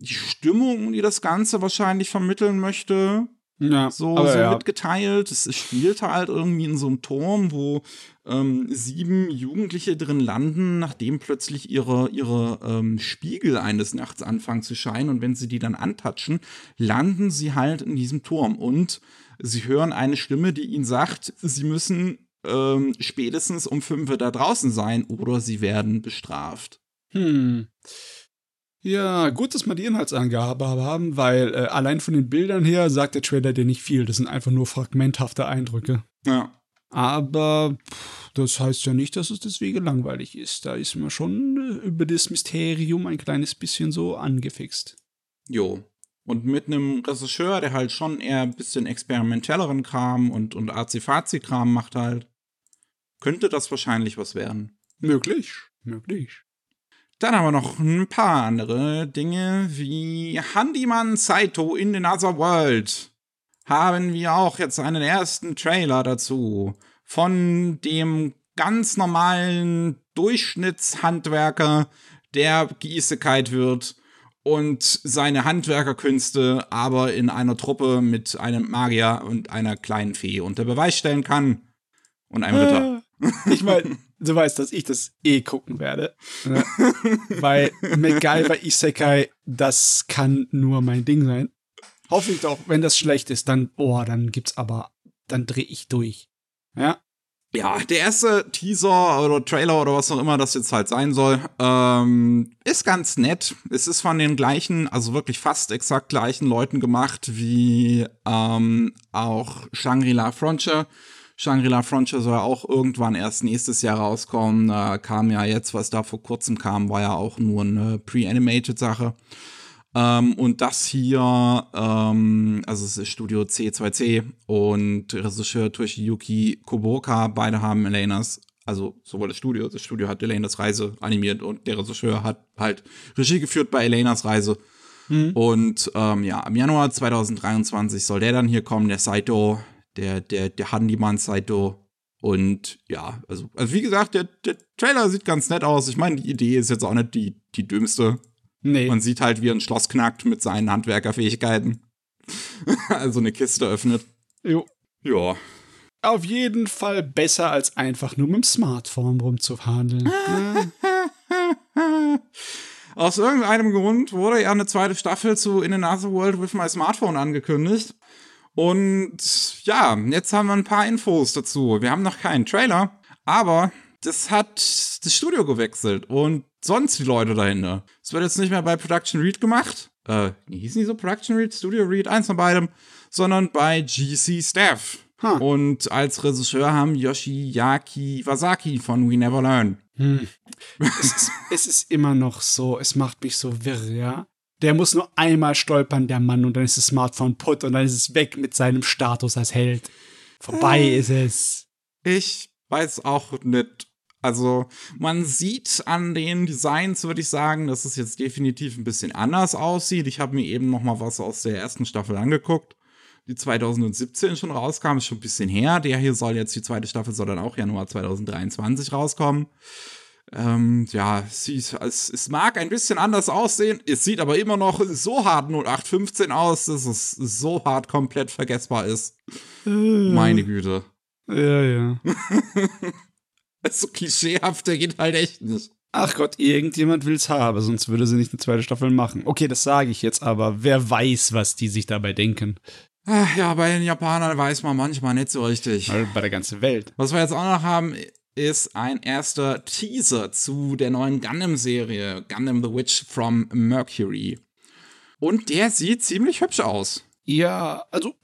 S1: die Stimmung, die das Ganze wahrscheinlich vermitteln möchte
S2: Ja,
S1: so, so
S2: ja.
S1: mitgeteilt. Es spielt halt irgendwie in so einem Turm, wo ähm, sieben Jugendliche drin landen, nachdem plötzlich ihre, ihre ähm, Spiegel eines Nachts anfangen zu scheinen. Und wenn sie die dann antatschen, landen sie halt in diesem Turm. Und sie hören eine Stimme, die ihnen sagt, sie müssen ähm, spätestens um fünf Uhr da draußen sein oder sie werden bestraft.
S2: Hm. Ja, gut, dass wir die Inhaltsangabe haben, weil äh, allein von den Bildern her sagt der Trailer dir nicht viel. Das sind einfach nur fragmenthafte Eindrücke.
S1: Ja.
S2: Aber pff, das heißt ja nicht, dass es deswegen langweilig ist. Da ist man schon äh, über das Mysterium ein kleines bisschen so angefixt.
S1: Jo. Und mit einem Regisseur, der halt schon eher ein bisschen experimentelleren Kram und, und Azi-Fazi-Kram macht halt, könnte das wahrscheinlich was werden.
S2: Möglich, möglich.
S1: Dann haben wir noch ein paar andere Dinge, wie Handyman Saito in the Other World. Haben wir auch jetzt einen ersten Trailer dazu. Von dem ganz normalen Durchschnittshandwerker, der Gießekeit wird und seine Handwerkerkünste aber in einer Truppe mit einem Magier und einer kleinen Fee unter Beweis stellen kann. Und einem Ritter.
S2: Ich meine, du weißt, dass ich das eh gucken werde. Ne? Weil MacGyver Isekai, das kann nur mein Ding sein. Hoffe ich doch, wenn das schlecht ist, dann, boah, dann gibt's aber, dann dreh ich durch. Ja.
S1: Ja, der erste Teaser oder Trailer oder was auch immer das jetzt halt sein soll, ähm, ist ganz nett. Es ist von den gleichen, also wirklich fast exakt gleichen Leuten gemacht wie ähm, auch Shangri-La Frontier. Shangri-La Frontier soll ja auch irgendwann erst nächstes Jahr rauskommen. Da kam ja jetzt, was da vor kurzem kam, war ja auch nur eine pre-animated Sache. Ähm, und das hier, ähm, also es ist Studio C2C und Regisseur Toshiyuki Koboka, beide haben Elenas, also sowohl das Studio, das Studio hat Elenas Reise animiert und der Regisseur hat halt Regie geführt bei Elenas Reise. Mhm. Und ähm, ja, im Januar 2023 soll der dann hier kommen, der Saito, der, der, der Handyman Saito. Und ja, also, also wie gesagt, der, der Trailer sieht ganz nett aus. Ich meine, die Idee ist jetzt auch nicht die, die dümmste. Nee. Man sieht halt, wie er ein Schloss knackt mit seinen Handwerkerfähigkeiten. also eine Kiste öffnet.
S2: Jo.
S1: Ja.
S2: Auf jeden Fall besser, als einfach nur mit dem Smartphone rumzuhandeln.
S1: Aus irgendeinem Grund wurde ja eine zweite Staffel zu In Another World with My Smartphone angekündigt. Und ja, jetzt haben wir ein paar Infos dazu. Wir haben noch keinen Trailer, aber das hat das Studio gewechselt und sonst die Leute dahinter. Es wird jetzt nicht mehr bei Production Read gemacht. Äh, nee, hieß nicht so Production Read, Studio Read, eins von beidem, sondern bei GC Staff. Huh. Und als Regisseur haben Yoshiaki Wasaki von We Never Learn. Hm.
S2: es, ist, es ist immer noch so, es macht mich so wirr, ja. Der muss nur einmal stolpern, der Mann, und dann ist das Smartphone put und dann ist es weg mit seinem Status als Held. Vorbei äh, ist es.
S1: Ich weiß auch nicht, also man sieht an den Designs, würde ich sagen, dass es jetzt definitiv ein bisschen anders aussieht. Ich habe mir eben noch mal was aus der ersten Staffel angeguckt, die 2017 schon rauskam, ist schon ein bisschen her. Der hier soll jetzt, die zweite Staffel soll dann auch Januar 2023 rauskommen. Ähm, ja, es, sieht, es, es, mag ein bisschen anders aussehen, es sieht aber immer noch so hart 0815 aus, dass es so hart komplett vergessbar ist. Äh. Meine Güte.
S2: Ja, ja.
S1: so klischeehaft, der geht halt echt nicht.
S2: Ach Gott, irgendjemand will's haben, sonst würde sie nicht eine zweite Staffel machen. Okay, das sage ich jetzt, aber wer weiß, was die sich dabei denken.
S1: Ach ja, bei den Japanern weiß man manchmal nicht so richtig.
S2: Bei der ganzen Welt.
S1: Was wir jetzt auch noch haben, ist ein erster Teaser zu der neuen Gundam-Serie, Gundam The Witch from Mercury. Und der sieht ziemlich hübsch aus.
S2: Ja, also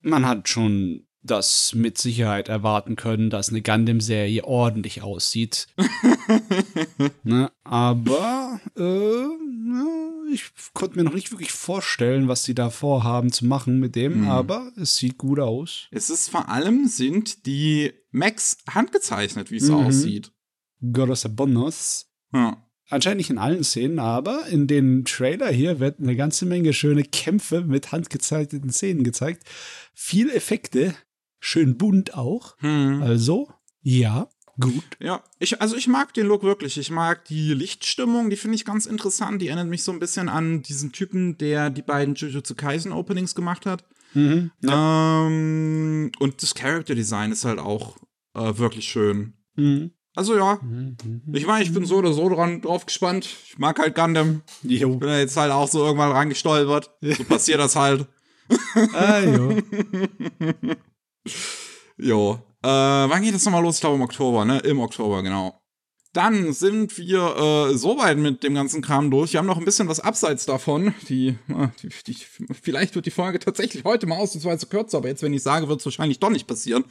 S2: man hat schon das mit Sicherheit erwarten können, dass eine Gundam-Serie ordentlich aussieht. ne? Aber äh, ich konnte mir noch nicht wirklich vorstellen, was sie da vorhaben zu machen mit dem, mhm. aber es sieht gut aus.
S1: Es ist vor allem sind die Max handgezeichnet, wie es mhm. aussieht.
S2: Goros Bonus. Ja. Anscheinend nicht in allen Szenen, aber in den Trailer hier wird eine ganze Menge schöne Kämpfe mit handgezeichneten Szenen gezeigt. Viel Effekte, schön bunt auch. Hm. Also, ja, gut.
S1: Ja, ich, also ich mag den Look wirklich. Ich mag die Lichtstimmung, die finde ich ganz interessant. Die erinnert mich so ein bisschen an diesen Typen, der die beiden Jujutsu Kaisen Openings gemacht hat. Mhm, ja. ähm, und das Character Design ist halt auch äh, wirklich schön. Mhm. Also ja, mhm, mhm, ich meine, ich bin so oder so dran drauf gespannt. Ich mag halt Gundam. Jo. Bin ja jetzt halt auch so irgendwann reingestolpert. So passiert das halt. ah, jo. jo. Äh, wann geht das nochmal los? Ich glaube im Oktober, ne? Im Oktober, genau. Dann sind wir äh, soweit mit dem ganzen Kram durch. Wir haben noch ein bisschen was abseits davon. Die, äh, die, die, vielleicht wird die Folge tatsächlich heute mal ausnahmsweise kürzer, aber jetzt, wenn ich sage, wird es wahrscheinlich doch nicht passieren.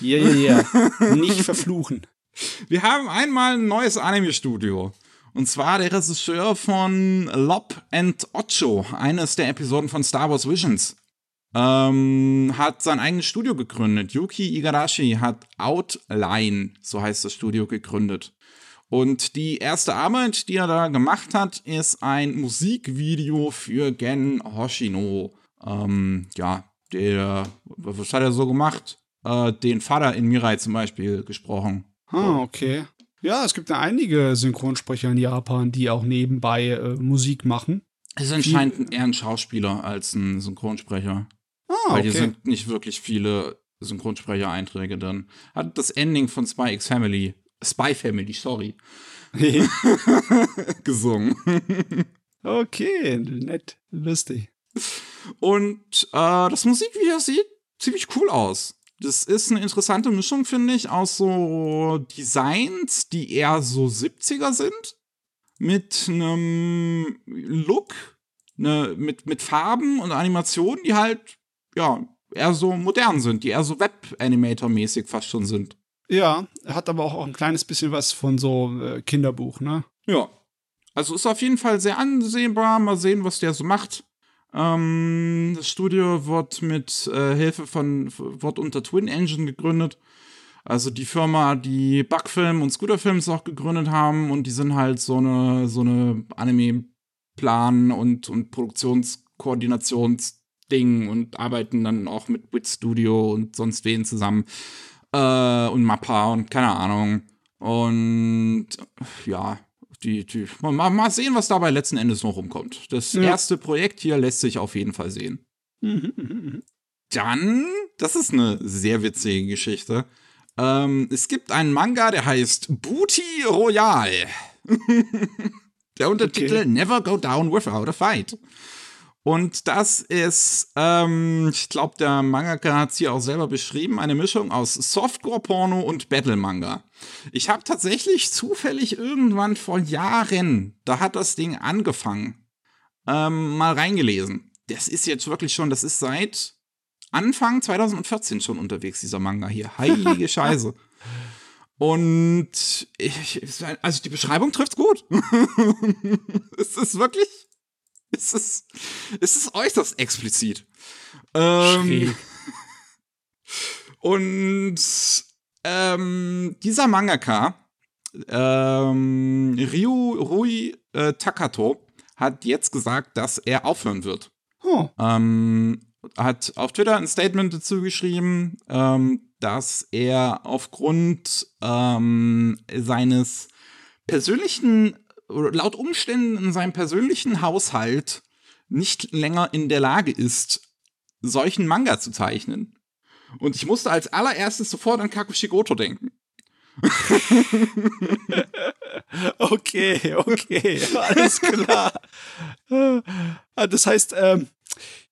S2: Ja, ja, ja. nicht verfluchen.
S1: Wir haben einmal ein neues Anime-Studio. Und zwar der Regisseur von Lob and Ocho, eines der Episoden von Star Wars Visions ähm, hat sein eigenes Studio gegründet. Yuki Igarashi hat Outline, so heißt das Studio, gegründet. Und die erste Arbeit, die er da gemacht hat, ist ein Musikvideo für Gen Hoshino. Ähm, ja, der, was hat er so gemacht? Äh, den Vater in Mirai zum Beispiel gesprochen.
S2: Ah, okay. Ja, es gibt ja einige Synchronsprecher in Japan, die auch nebenbei äh, Musik machen.
S1: Es ist anscheinend eher ein Schauspieler als ein Synchronsprecher. Ah, Weil hier sind nicht wirklich viele Synchronsprechereinträge drin. Hat das Ending von Spy X Family, Spy Family, sorry, gesungen.
S2: okay, nett, lustig.
S1: Und äh, das Musikvideo sieht ziemlich cool aus. Das ist eine interessante Mischung, finde ich, aus so Designs, die eher so 70er sind, mit einem Look, ne, mit, mit Farben und Animationen, die halt, ja, eher so modern sind, die eher so Web-Animator-mäßig fast schon sind.
S2: Ja, hat aber auch ein kleines bisschen was von so äh, Kinderbuch, ne?
S1: Ja. Also ist auf jeden Fall sehr ansehbar. Mal sehen, was der so macht. Ähm, das Studio wird mit äh, Hilfe von, wird unter Twin Engine gegründet. Also die Firma, die Bugfilm und Scooterfilms auch gegründet haben und die sind halt so eine, so eine Anime-Plan- und, und Produktionskoordinationsding und arbeiten dann auch mit Wit Studio und sonst wen zusammen. Äh, und Mappa und keine Ahnung. Und ja, die, die, mal, mal sehen, was dabei letzten Endes noch rumkommt. Das ja. erste Projekt hier lässt sich auf jeden Fall sehen. Dann, das ist eine sehr witzige Geschichte. Ähm, es gibt einen Manga, der heißt Booty Royal. der Untertitel okay. Never Go Down Without a Fight. Und das ist, ähm, ich glaube, der Mangaka hat es hier auch selber beschrieben, eine Mischung aus Softcore-Porno und Battle-Manga. Ich habe tatsächlich zufällig irgendwann vor Jahren, da hat das Ding angefangen, ähm, mal reingelesen. Das ist jetzt wirklich schon, das ist seit Anfang 2014 schon unterwegs, dieser Manga hier. Heilige Scheiße. Und ich, also die Beschreibung trifft's gut. es ist wirklich es ist, es ist äußerst explizit. Ähm, und ähm, dieser Mangaka, ähm, Ryu Rui äh, Takato, hat jetzt gesagt, dass er aufhören wird. Oh. Ähm, hat auf Twitter ein Statement dazu geschrieben, ähm, dass er aufgrund ähm, seines persönlichen laut Umständen in seinem persönlichen Haushalt nicht länger in der Lage ist, solchen Manga zu zeichnen. Und ich musste als allererstes sofort an Kakushigoto denken.
S2: okay, okay, alles klar. Ah, das heißt, ähm,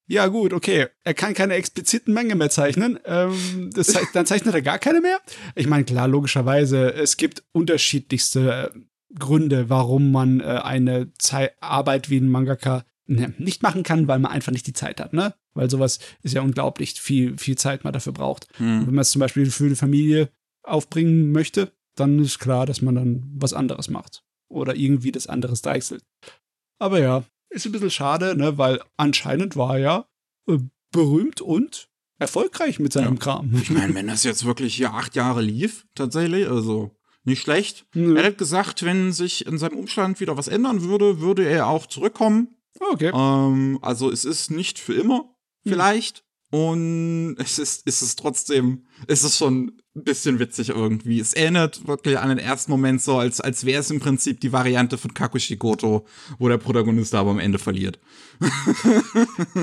S2: ja gut, okay, er kann keine expliziten Manga mehr zeichnen. Ähm, das heißt, dann zeichnet er gar keine mehr. Ich meine, klar, logischerweise, es gibt unterschiedlichste Gründe, warum man äh, eine Zei Arbeit wie ein Mangaka ne, nicht machen kann, weil man einfach nicht die Zeit hat, ne? Weil sowas ist ja unglaublich viel, viel Zeit man dafür braucht. Hm. wenn man es zum Beispiel für eine Familie aufbringen möchte, dann ist klar, dass man dann was anderes macht. Oder irgendwie das anderes deichselt. Aber ja, ist ein bisschen schade, ne? Weil anscheinend war er ja äh, berühmt und erfolgreich mit seinem ja. Kram.
S1: Ich meine, wenn das jetzt wirklich hier acht Jahre lief, tatsächlich, also nicht schlecht. Mhm. Er hat gesagt, wenn sich in seinem Umstand wieder was ändern würde, würde er auch zurückkommen.
S2: Okay.
S1: Ähm, also es ist nicht für immer, hm. vielleicht. Und es ist, ist es trotzdem, ist es schon ein bisschen witzig irgendwie. Es erinnert wirklich an den ersten Moment so, als, als wäre es im Prinzip die Variante von Kakushikoto, wo der Protagonist aber am Ende verliert.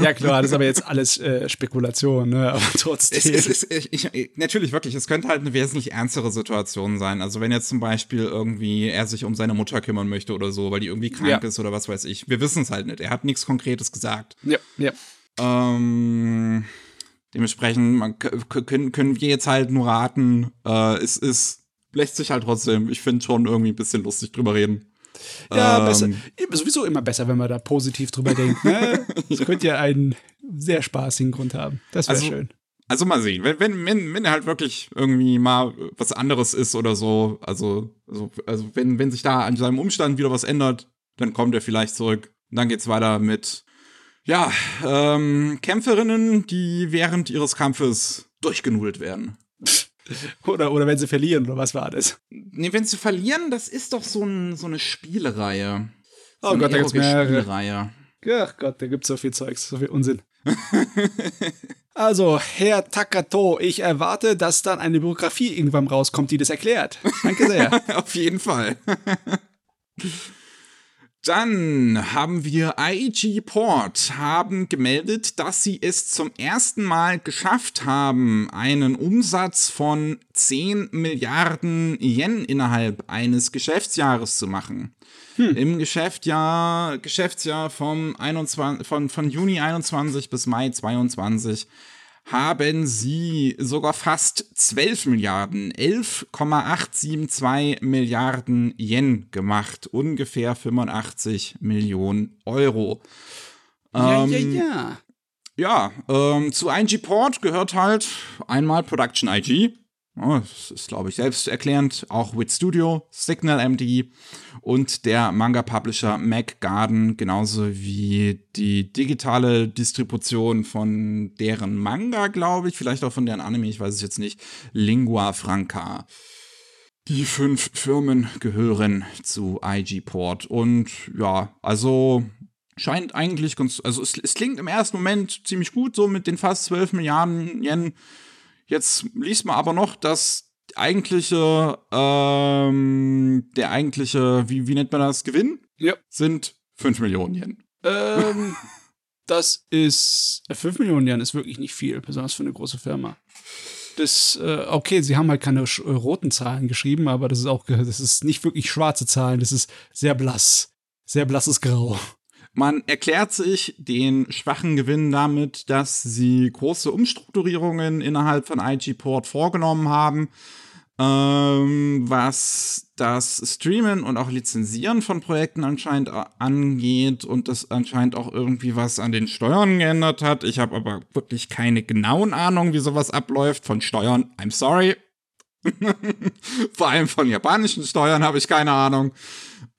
S2: ja, klar, das ist aber jetzt alles äh, Spekulation, ne? Aber trotzdem.
S1: Es, es, es, ich, natürlich, wirklich, es könnte halt eine wesentlich ernstere Situation sein. Also, wenn jetzt zum Beispiel irgendwie er sich um seine Mutter kümmern möchte oder so, weil die irgendwie krank ja. ist oder was weiß ich. Wir wissen es halt nicht. Er hat nichts Konkretes gesagt.
S2: Ja, ja.
S1: Ähm, dementsprechend man, können, können wir jetzt halt nur raten, äh, es ist, lässt sich halt trotzdem, ich finde schon irgendwie ein bisschen lustig drüber reden.
S2: Ja, ähm, besser. Sowieso immer besser, wenn man da positiv drüber denkt. Ne? Das könnte ja einen sehr spaßigen Grund haben. Das wäre
S1: also,
S2: schön.
S1: Also mal sehen, wenn, wenn, wenn, wenn halt wirklich irgendwie mal was anderes ist oder so, also, also, also wenn, wenn sich da an seinem Umstand wieder was ändert, dann kommt er vielleicht zurück. Und dann geht's weiter mit, ja, ähm, Kämpferinnen, die während ihres Kampfes durchgenudelt werden.
S2: Oder, oder wenn sie verlieren, oder was war das?
S1: Nee, wenn sie verlieren, das ist doch so, ein, so eine Spielreihe.
S2: So oh Gott, da gibt's mehrere. Spielreihe. Ach Gott, da gibt's so viel Zeugs, so viel Unsinn. also, Herr Takato, ich erwarte, dass dann eine Biografie irgendwann rauskommt, die das erklärt. Danke sehr.
S1: Auf jeden Fall. Dann haben wir IG Port haben gemeldet, dass sie es zum ersten Mal geschafft haben, einen Umsatz von 10 Milliarden Yen innerhalb eines Geschäftsjahres zu machen. Hm. Im Geschäftsjahr, Geschäftsjahr vom 21, von, von Juni 21 bis Mai 22 haben sie sogar fast 12 Milliarden, 11,872 Milliarden Yen gemacht, ungefähr 85 Millionen Euro.
S2: Ja, ähm, ja, ja.
S1: Ja, ähm, zu IG Port gehört halt einmal Production IG, Oh, das ist, glaube ich, selbsterklärend. Auch Wit Studio, Signal MD und der Manga-Publisher Mac Garden, genauso wie die digitale Distribution von deren Manga, glaube ich, vielleicht auch von deren Anime, ich weiß es jetzt nicht, Lingua Franca. Die fünf Firmen gehören zu IG Port und ja, also scheint eigentlich ganz, also es, es klingt im ersten Moment ziemlich gut, so mit den fast 12 Milliarden Yen Jetzt liest man aber noch, dass eigentliche, ähm, der eigentliche, wie, wie nennt man das, Gewinn?
S2: Ja.
S1: Sind 5 Millionen Yen.
S2: Ähm, das ist, 5 äh, Millionen Yen ist wirklich nicht viel, besonders für eine große Firma. Das, äh, okay, sie haben halt keine äh, roten Zahlen geschrieben, aber das ist auch, das ist nicht wirklich schwarze Zahlen, das ist sehr blass. Sehr blasses Grau.
S1: Man erklärt sich den schwachen Gewinn damit, dass sie große Umstrukturierungen innerhalb von IG Port vorgenommen haben, ähm, was das Streamen und auch Lizenzieren von Projekten anscheinend angeht und das anscheinend auch irgendwie was an den Steuern geändert hat. Ich habe aber wirklich keine genauen Ahnung, wie sowas abläuft von Steuern. I'm sorry. Vor allem von japanischen Steuern habe ich keine Ahnung.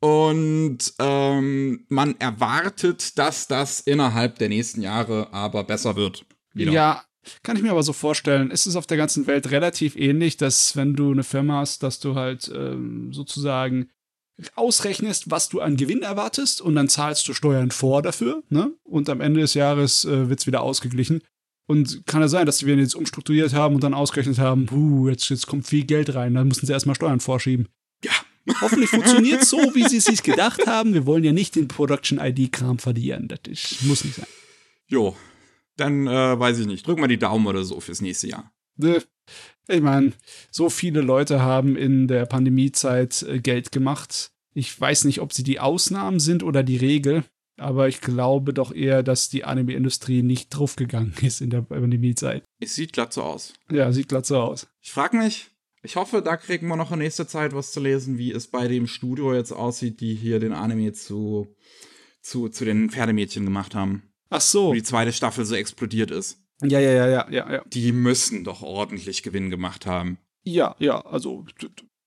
S1: Und ähm, man erwartet, dass das innerhalb der nächsten Jahre aber besser wird.
S2: Wieder. Ja, kann ich mir aber so vorstellen. Es ist auf der ganzen Welt relativ ähnlich, dass wenn du eine Firma hast, dass du halt ähm, sozusagen ausrechnest, was du an Gewinn erwartest und dann zahlst du Steuern vor dafür, ne? Und am Ende des Jahres äh, wird es wieder ausgeglichen. Und kann es sein, dass wir jetzt umstrukturiert haben und dann ausgerechnet haben, puh, jetzt, jetzt kommt viel Geld rein, dann müssen sie erstmal Steuern vorschieben.
S1: Ja.
S2: Hoffentlich funktioniert es so, wie sie es sich gedacht haben. Wir wollen ja nicht den Production ID-Kram verlieren. Das ist, muss nicht sein.
S1: Jo, dann äh, weiß ich nicht. Drück mal die Daumen oder so fürs nächste Jahr.
S2: Ne, ich meine, so viele Leute haben in der Pandemiezeit äh, Geld gemacht. Ich weiß nicht, ob sie die Ausnahmen sind oder die Regel. Aber ich glaube doch eher, dass die Anime-Industrie nicht draufgegangen ist in der Pandemiezeit.
S1: Es sieht glatt so aus.
S2: Ja, sieht glatt so aus.
S1: Ich frage mich, ich hoffe, da kriegen wir noch in nächster Zeit was zu lesen, wie es bei dem Studio jetzt aussieht, die hier den Anime zu, zu, zu den Pferdemädchen gemacht haben.
S2: Ach so.
S1: Wo die zweite Staffel so explodiert ist.
S2: Ja, ja, ja, ja, ja, ja.
S1: Die müssen doch ordentlich Gewinn gemacht haben.
S2: Ja, ja, also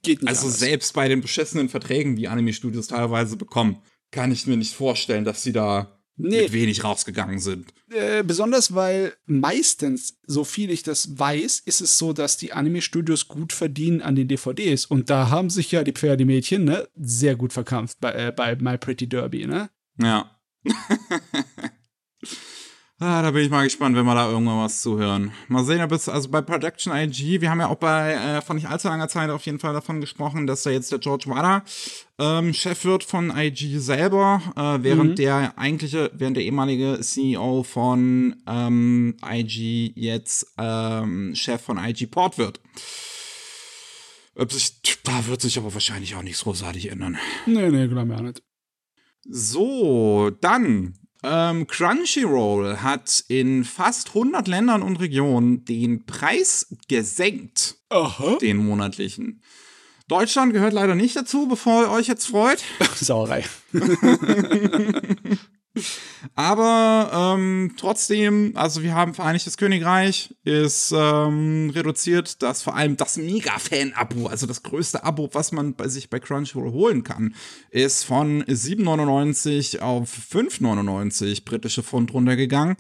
S2: geht nicht.
S1: Also
S2: anders.
S1: selbst bei den beschissenen Verträgen, die Anime-Studios teilweise bekommen, kann ich mir nicht vorstellen, dass sie da nee. mit wenig rausgegangen sind.
S2: Äh, besonders weil meistens, so viel ich das weiß, ist es so, dass die Anime-Studios gut verdienen an den DVDs. Und da haben sich ja die Pferdemädchen ne, sehr gut verkampft bei, äh, bei My Pretty Derby, ne?
S1: Ja. Ah, da bin ich mal gespannt, wenn wir da irgendwann was zuhören. Mal sehen, ob es, also bei Production IG, wir haben ja auch bei, äh, vor nicht allzu langer Zeit auf jeden Fall davon gesprochen, dass da jetzt der George Wada ähm, Chef wird von IG selber, äh, während mhm. der eigentliche, während der ehemalige CEO von ähm, IG jetzt ähm, Chef von IG Port wird. Ob sich, da wird sich aber wahrscheinlich auch nichts großartig ändern.
S2: Nee, nee, glaube ich auch nicht.
S1: So, dann ähm, Crunchyroll hat in fast 100 Ländern und Regionen den Preis gesenkt.
S2: Aha.
S1: Den monatlichen. Deutschland gehört leider nicht dazu, bevor ihr euch jetzt freut.
S2: Sauerei.
S1: Aber ähm, trotzdem, also wir haben Vereinigtes Königreich, ist ähm, reduziert, dass vor allem das Mega-Fan-Abo, also das größte Abo, was man bei sich bei Crunchyroll holen kann, ist von 7,99 auf 5,99 britische Pfund runtergegangen.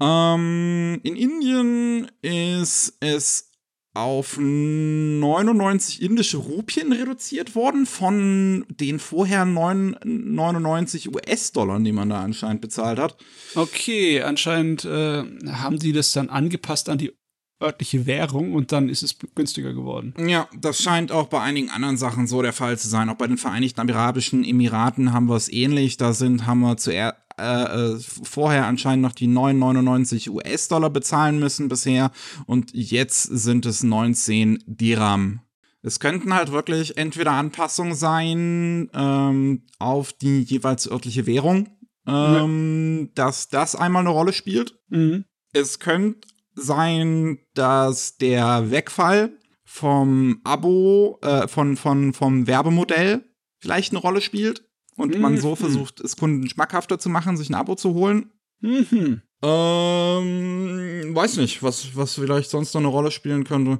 S1: Ähm, in Indien ist es auf 99 indische Rupien reduziert worden von den vorher 99 US-Dollar, die man da anscheinend bezahlt hat.
S2: Okay, anscheinend äh, haben die das dann angepasst an die örtliche Währung und dann ist es günstiger geworden.
S1: Ja, das scheint auch bei einigen anderen Sachen so der Fall zu sein. Auch bei den Vereinigten Arabischen Emiraten haben wir es ähnlich. Da sind, haben wir zuerst äh, äh, vorher anscheinend noch die 9,99 US-Dollar bezahlen müssen bisher und jetzt sind es 19 Dirham. Es könnten halt wirklich entweder Anpassungen sein ähm, auf die jeweils örtliche Währung, ähm, ja. dass das einmal eine Rolle spielt. Mhm. Es könnte sein, dass der Wegfall vom Abo, äh, von, von, vom Werbemodell vielleicht eine Rolle spielt und mhm. man so versucht, es Kunden schmackhafter zu machen, sich ein Abo zu holen. Mhm. Ähm, weiß nicht, was, was vielleicht sonst noch eine Rolle spielen könnte.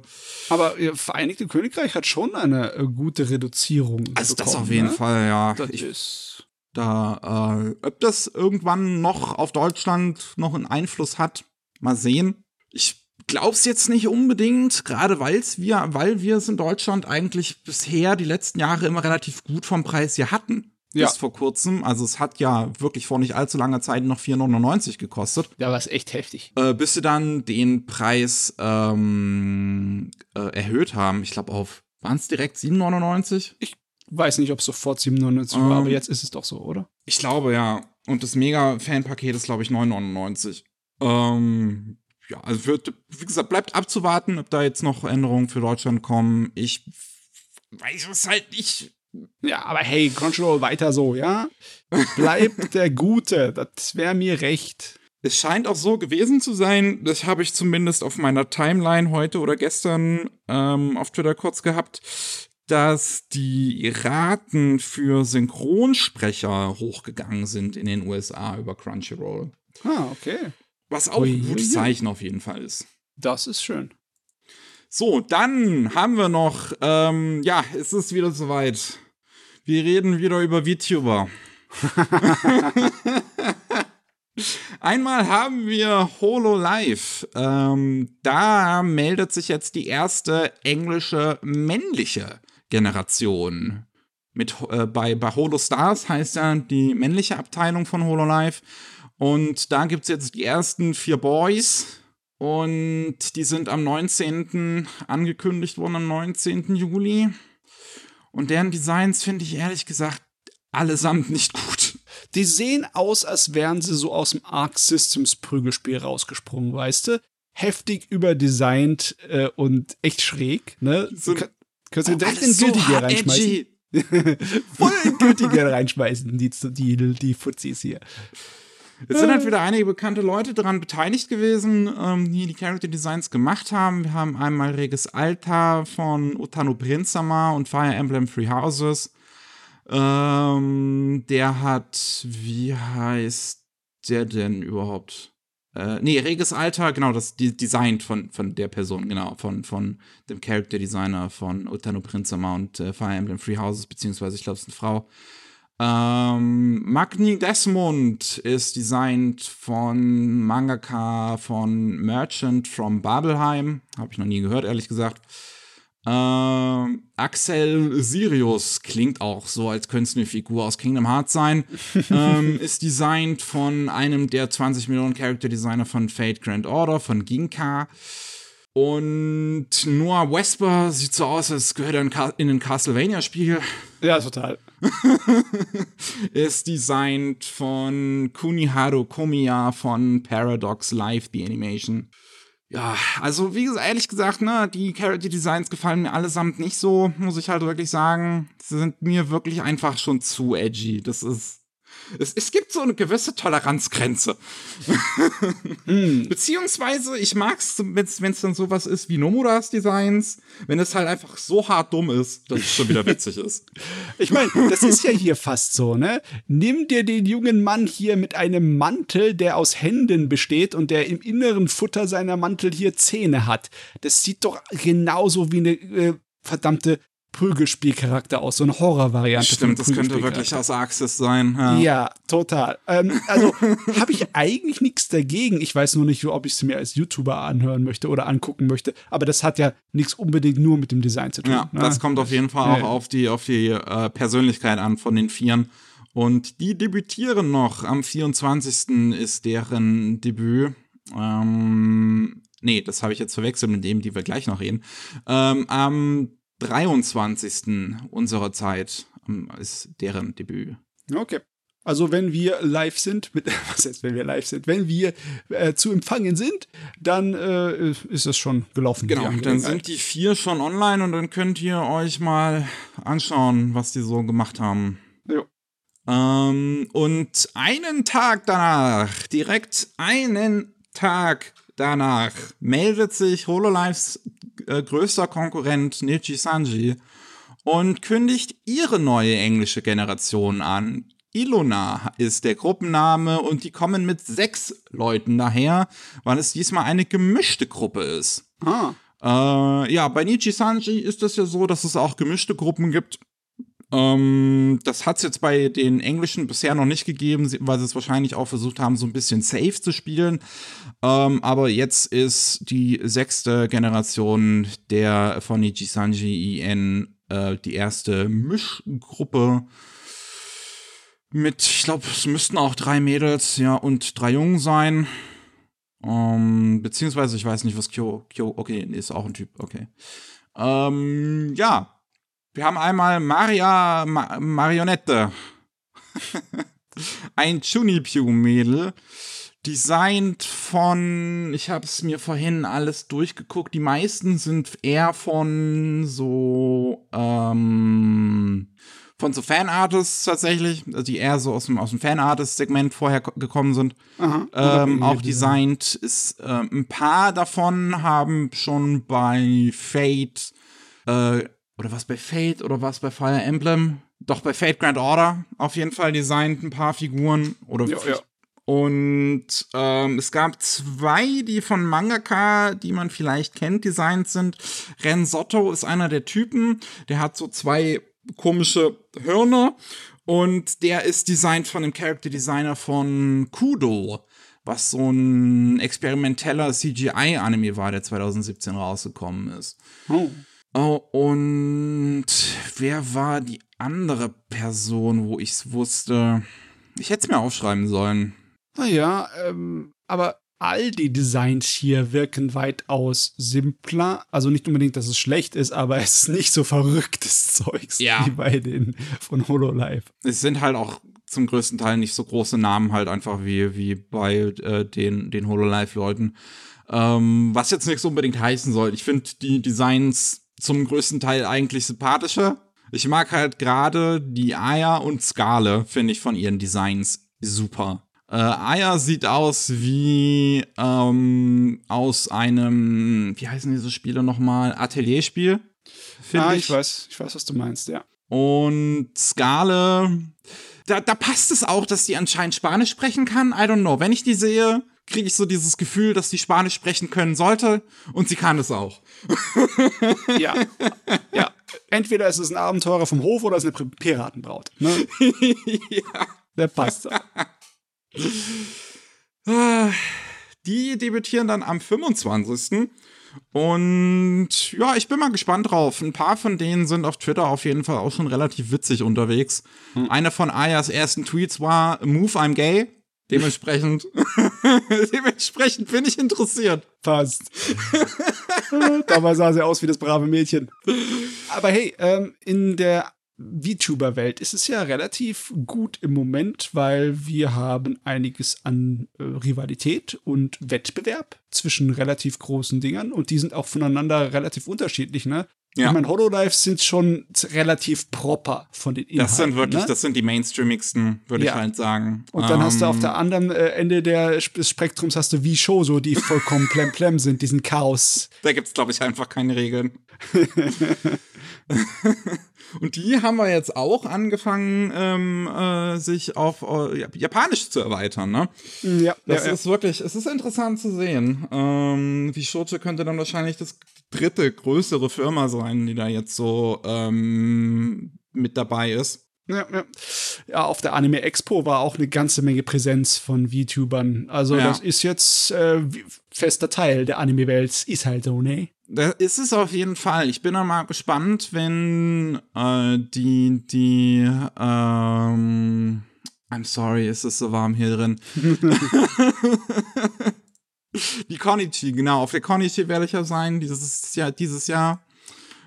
S2: Aber Vereinigte Königreich hat schon eine äh, gute Reduzierung.
S1: Also bekommen, das auf jeden ne? Fall, ja. Das ich, ist da, äh, ob das irgendwann noch auf Deutschland noch einen Einfluss hat, mal sehen. Ich glaub's jetzt nicht unbedingt, gerade weil's wir, weil wir es in Deutschland eigentlich bisher die letzten Jahre immer relativ gut vom Preis hier hatten. Ja. Bis vor kurzem. Also es hat ja wirklich vor nicht allzu langer Zeit noch 4,99 gekostet.
S2: Ja, was echt heftig.
S1: Äh, bis sie dann den Preis ähm, äh, erhöht haben. Ich glaube auf, waren es direkt 7,99?
S2: Ich weiß nicht, ob es sofort 7,99 ähm, war, aber jetzt ist es doch so, oder?
S1: Ich glaube ja. Und das Mega-Fan-Paket ist, glaube ich, 9,99. Ähm, ja, also wird, wie gesagt, bleibt abzuwarten, ob da jetzt noch Änderungen für Deutschland kommen. Ich weiß es halt nicht.
S2: Ja, aber hey, Crunchyroll weiter so, ja? Bleib der Gute, das wäre mir recht.
S1: Es scheint auch so gewesen zu sein, das habe ich zumindest auf meiner Timeline heute oder gestern ähm, auf Twitter kurz gehabt, dass die Raten für Synchronsprecher hochgegangen sind in den USA über Crunchyroll.
S2: Ah, okay.
S1: Was auch ein gutes Zeichen auf jeden Fall ist.
S2: Das ist schön.
S1: So, dann haben wir noch, ähm, ja, es ist wieder soweit. Wir reden wieder über VTuber. Einmal haben wir HoloLive. Ähm, da meldet sich jetzt die erste englische männliche Generation. Mit, äh, bei, bei HoloStars heißt ja die männliche Abteilung von HoloLive. Und da gibt es jetzt die ersten vier Boys, und die sind am 19. angekündigt worden, am 19. Juli. Und deren Designs finde ich ehrlich gesagt allesamt nicht gut.
S2: Die sehen aus, als wären sie so aus dem Arc Systems Prügelspiel rausgesprungen, weißt du? Heftig überdesignt äh, und echt schräg, ne? So, du oh, direkt in Guilty Gear reinschmeißen. Voll in Guilty reinschmeißen, die, die, die Fuzis hier.
S1: Es sind halt wieder einige bekannte Leute daran beteiligt gewesen, ähm, die die Character Designs gemacht haben. Wir haben einmal Regis Alta von Utano Prinsama und Fire Emblem Free Houses. Ähm, der hat, wie heißt der denn überhaupt? Äh, nee, Regis Alta, genau, das die Design von, von der Person, genau, von, von dem Character Designer von Utano Prinsama und äh, Fire Emblem Free Houses, beziehungsweise ich glaube, es ist eine Frau. Ähm, Magni Desmond ist designt von Mangaka von Merchant from Babelheim. Habe ich noch nie gehört, ehrlich gesagt. Ähm, Axel Sirius klingt auch so, als könnte es eine Figur aus Kingdom Hearts sein. ähm, ist designt von einem der 20 Millionen Character Designer von Fate Grand Order, von Ginka. Und Noah Wesper sieht so aus, als gehört er in ein Castlevania-Spiel.
S2: Ja, total.
S1: ist designt von Kuniharu Komiya von Paradox Live, die Animation. Ja, also wie gesagt, ehrlich gesagt, ne, die Character Designs gefallen mir allesamt nicht so, muss ich halt wirklich sagen. Sie sind mir wirklich einfach schon zu edgy. Das ist es, es gibt so eine gewisse Toleranzgrenze. hm. Beziehungsweise, ich mag es, wenn es dann sowas ist wie Nomuras Designs, wenn es halt einfach so hart dumm ist, dass es schon wieder witzig ist.
S2: Ich meine, das ist ja hier fast so, ne? Nimm dir den jungen Mann hier mit einem Mantel, der aus Händen besteht und der im inneren Futter seiner Mantel hier Zähne hat. Das sieht doch genauso wie eine äh, verdammte Prügelspielcharakter aus, so eine Horrorvariante.
S1: Stimmt, das könnte wirklich aus Axis sein.
S2: Ja, ja total. Ähm, also habe ich eigentlich nichts dagegen. Ich weiß nur nicht, ob ich es mir als YouTuber anhören möchte oder angucken möchte. Aber das hat ja nichts unbedingt nur mit dem Design zu tun. Ja,
S1: ne? das kommt auf jeden Fall auch ja. auf die, auf die äh, Persönlichkeit an von den Vieren. Und die debütieren noch. Am 24. ist deren Debüt. Ähm, nee, das habe ich jetzt verwechselt mit dem, die wir gleich noch reden, ähm, am 23. unserer Zeit ähm, ist deren Debüt.
S2: Okay. Also wenn wir live sind, mit, was heißt, wenn wir live sind, wenn wir äh, zu empfangen sind, dann äh, ist es schon gelaufen.
S1: Genau, dann sind die vier schon online und dann könnt ihr euch mal anschauen, was die so gemacht haben.
S2: Jo.
S1: Ähm, und einen Tag danach, direkt einen Tag danach, meldet sich HoloLives äh, größter Konkurrent Nichi Sanji und kündigt ihre neue englische Generation an. Ilona ist der Gruppenname und die kommen mit sechs Leuten daher, weil es diesmal eine gemischte Gruppe ist.
S2: Ah.
S1: Äh, ja, bei Nichi Sanji ist es ja so, dass es auch gemischte Gruppen gibt. Ähm, das hat es jetzt bei den Englischen bisher noch nicht gegeben, weil sie es wahrscheinlich auch versucht haben, so ein bisschen safe zu spielen. Ähm, aber jetzt ist die sechste Generation der von Sanji IN äh, die erste Mischgruppe mit, ich glaube, es müssten auch drei Mädels, ja, und drei Jungen sein. Ähm, beziehungsweise, ich weiß nicht, was Kyo, Kyo, okay, ist auch ein Typ, okay. Ähm, ja. Wir haben einmal Maria Ma Marionette. ein Chunipyu-Mädel. Designt von, ich habe es mir vorhin alles durchgeguckt. Die meisten sind eher von so, ähm, von so Fanartists tatsächlich, also die eher so aus dem, aus dem Fanartist-Segment vorher gekommen sind,
S2: Aha.
S1: ähm, auch designt ist. Äh, ein paar davon haben schon bei Fate, äh, oder was bei Fate oder was bei Fire Emblem, doch bei Fate Grand Order auf jeden Fall designt ein paar Figuren oder
S2: Ja, ja.
S1: und ähm, es gab zwei, die von Mangaka, die man vielleicht kennt, designt sind. Ren Sotto ist einer der Typen, der hat so zwei komische Hörner und der ist designt von dem Character Designer von Kudo, was so ein experimenteller CGI-Anime war, der 2017 rausgekommen ist.
S2: Oh.
S1: Oh, und wer war die andere Person, wo ich es wusste? Ich hätte es mir aufschreiben sollen.
S2: Naja, ähm, aber all die Designs hier wirken weitaus simpler. Also nicht unbedingt, dass es schlecht ist, aber es ist nicht so verrücktes Zeugs
S1: Ja.
S2: wie bei den von HoloLive.
S1: Es sind halt auch zum größten Teil nicht so große Namen halt einfach wie, wie bei äh, den, den Hololive-Leuten. Ähm, was jetzt nichts unbedingt heißen soll. Ich finde die Designs zum größten Teil eigentlich sympathischer. Ich mag halt gerade die Aya und Skale, finde ich von ihren Designs super. Äh, Aya sieht aus wie ähm, aus einem, wie heißen diese Spiele nochmal? Atelierspiel. Finde
S2: Ah, ich weiß, ich weiß, was du meinst, ja.
S1: und Skale, da, da passt es auch, dass die anscheinend Spanisch sprechen kann. I don't know. Wenn ich die sehe, kriege ich so dieses Gefühl, dass die Spanisch sprechen können sollte. Und sie kann es auch.
S2: Ja. ja. Entweder ist es ein Abenteurer vom Hof oder es ist eine Piratenbraut. Ne?
S1: ja.
S2: Der passt.
S1: Ah, Die debütieren dann am 25. Und ja, ich bin mal gespannt drauf. Ein paar von denen sind auf Twitter auf jeden Fall auch schon relativ witzig unterwegs. Einer von Ayas ersten Tweets war Move, I'm gay. Dementsprechend, dementsprechend bin ich interessiert.
S2: Passt. Dabei sah sie aus wie das brave Mädchen. Aber hey, ähm, in der VTuber-Welt ist es ja relativ gut im Moment, weil wir haben einiges an äh, Rivalität und Wettbewerb zwischen relativ großen Dingern und die sind auch voneinander relativ unterschiedlich, ne?
S1: Ja.
S2: Ich meine, Hololives sind schon relativ proper von den Inhalten.
S1: Das sind wirklich,
S2: ne?
S1: das sind die mainstreamigsten, würde
S2: Ja.
S1: ich halt sagen.
S2: Und dann hast du auf
S1: Ähm,
S2: der anderen äh, Ende der, des Spektrums hast du wie Show, so die vollkommen plemplem sind, diesen Chaos.
S1: Da gibt's glaube ich, einfach keine Regeln. Und die haben wir jetzt auch angefangen, ähm, äh, sich auf äh, Japanisch zu erweitern, ne?
S2: Ja,
S1: Das
S2: ja, ja.
S1: ist wirklich, es ist interessant zu sehen. Ähm, wie Shoche könnte dann wahrscheinlich das dritte größere Firma sein, die da jetzt so ähm, mit dabei ist.
S2: Ja, ja. ja, auf der Anime Expo war auch eine ganze Menge Präsenz von VTubern. Also
S1: Ja.
S2: das ist jetzt äh, fester Teil der Anime-Welt. Ist halt so, ne?
S1: Da ist es auf jeden Fall. Ich bin dann mal gespannt, wenn äh, die, die, ähm, I'm sorry, es ist so warm hier drin. Die Konichi, genau. Auf der Konichi werde ich ja sein dieses Jahr, dieses Jahr,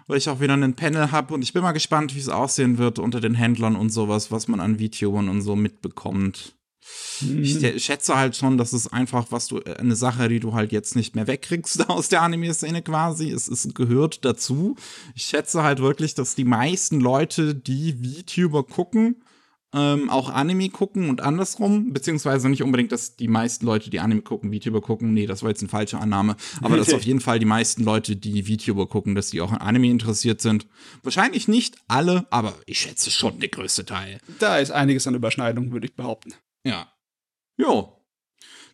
S1: weil ich auch wieder ein Panel habe und ich bin mal gespannt, wie es aussehen wird unter den Händlern und sowas, was man an VTubern und so mitbekommt. Ich schätze halt schon, dass es einfach, was du, äh, eine Sache, die du halt jetzt nicht mehr wegkriegst aus der Anime-Szene quasi. Es, es gehört dazu. Ich schätze halt wirklich, dass die meisten Leute, die VTuber gucken, ähm, auch Anime gucken und andersrum, beziehungsweise nicht unbedingt, dass die meisten Leute, die Anime gucken, VTuber gucken. Nee, das war jetzt eine falsche Annahme. Aber dass auf jeden Fall die meisten Leute, die VTuber gucken, dass die auch an Anime interessiert sind. Wahrscheinlich nicht alle, aber ich schätze schon der größte Teil.
S2: Da ist einiges an Überschneidung, würde ich behaupten.
S1: Ja. Jo.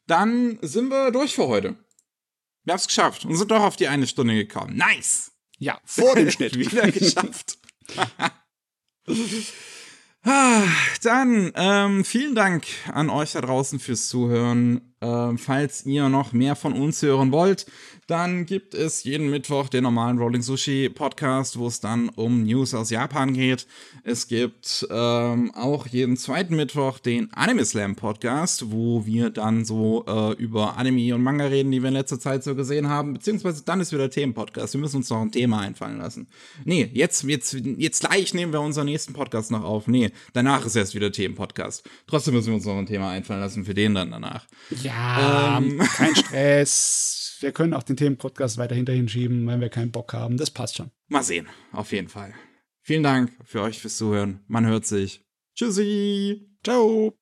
S1: Dann sind wir durch für heute. Wir haben es geschafft und sind doch auf die eine Stunde gekommen. Nice!
S2: Ja, vor dem Schnitt.
S1: Wieder geschafft. Ah, Dann ähm, vielen Dank an euch da draußen fürs Zuhören. Ähm, falls ihr noch mehr von uns hören wollt, dann gibt es jeden Mittwoch den normalen Rolling Sushi Podcast, wo es dann um News aus Japan geht. Es gibt ähm, auch jeden zweiten Mittwoch den Anime Slam Podcast, wo wir dann so äh, über Anime und Manga reden, die wir in letzter Zeit so gesehen haben. Beziehungsweise dann ist wieder Themenpodcast. Wir müssen uns noch ein Thema einfallen lassen. Nee, jetzt, jetzt, jetzt gleich nehmen wir unseren nächsten Podcast noch auf. Nee, danach ist erst wieder Themenpodcast. Trotzdem müssen wir uns noch ein Thema einfallen lassen für den dann danach.
S2: Ja, ähm. kein Stress. Wir können auch den Themenpodcast weiter hinterhin schieben, wenn wir keinen Bock haben. Das passt schon.
S1: Mal sehen, auf jeden Fall. Vielen Dank für euch fürs Zuhören. Man hört sich. Tschüssi.
S2: Ciao.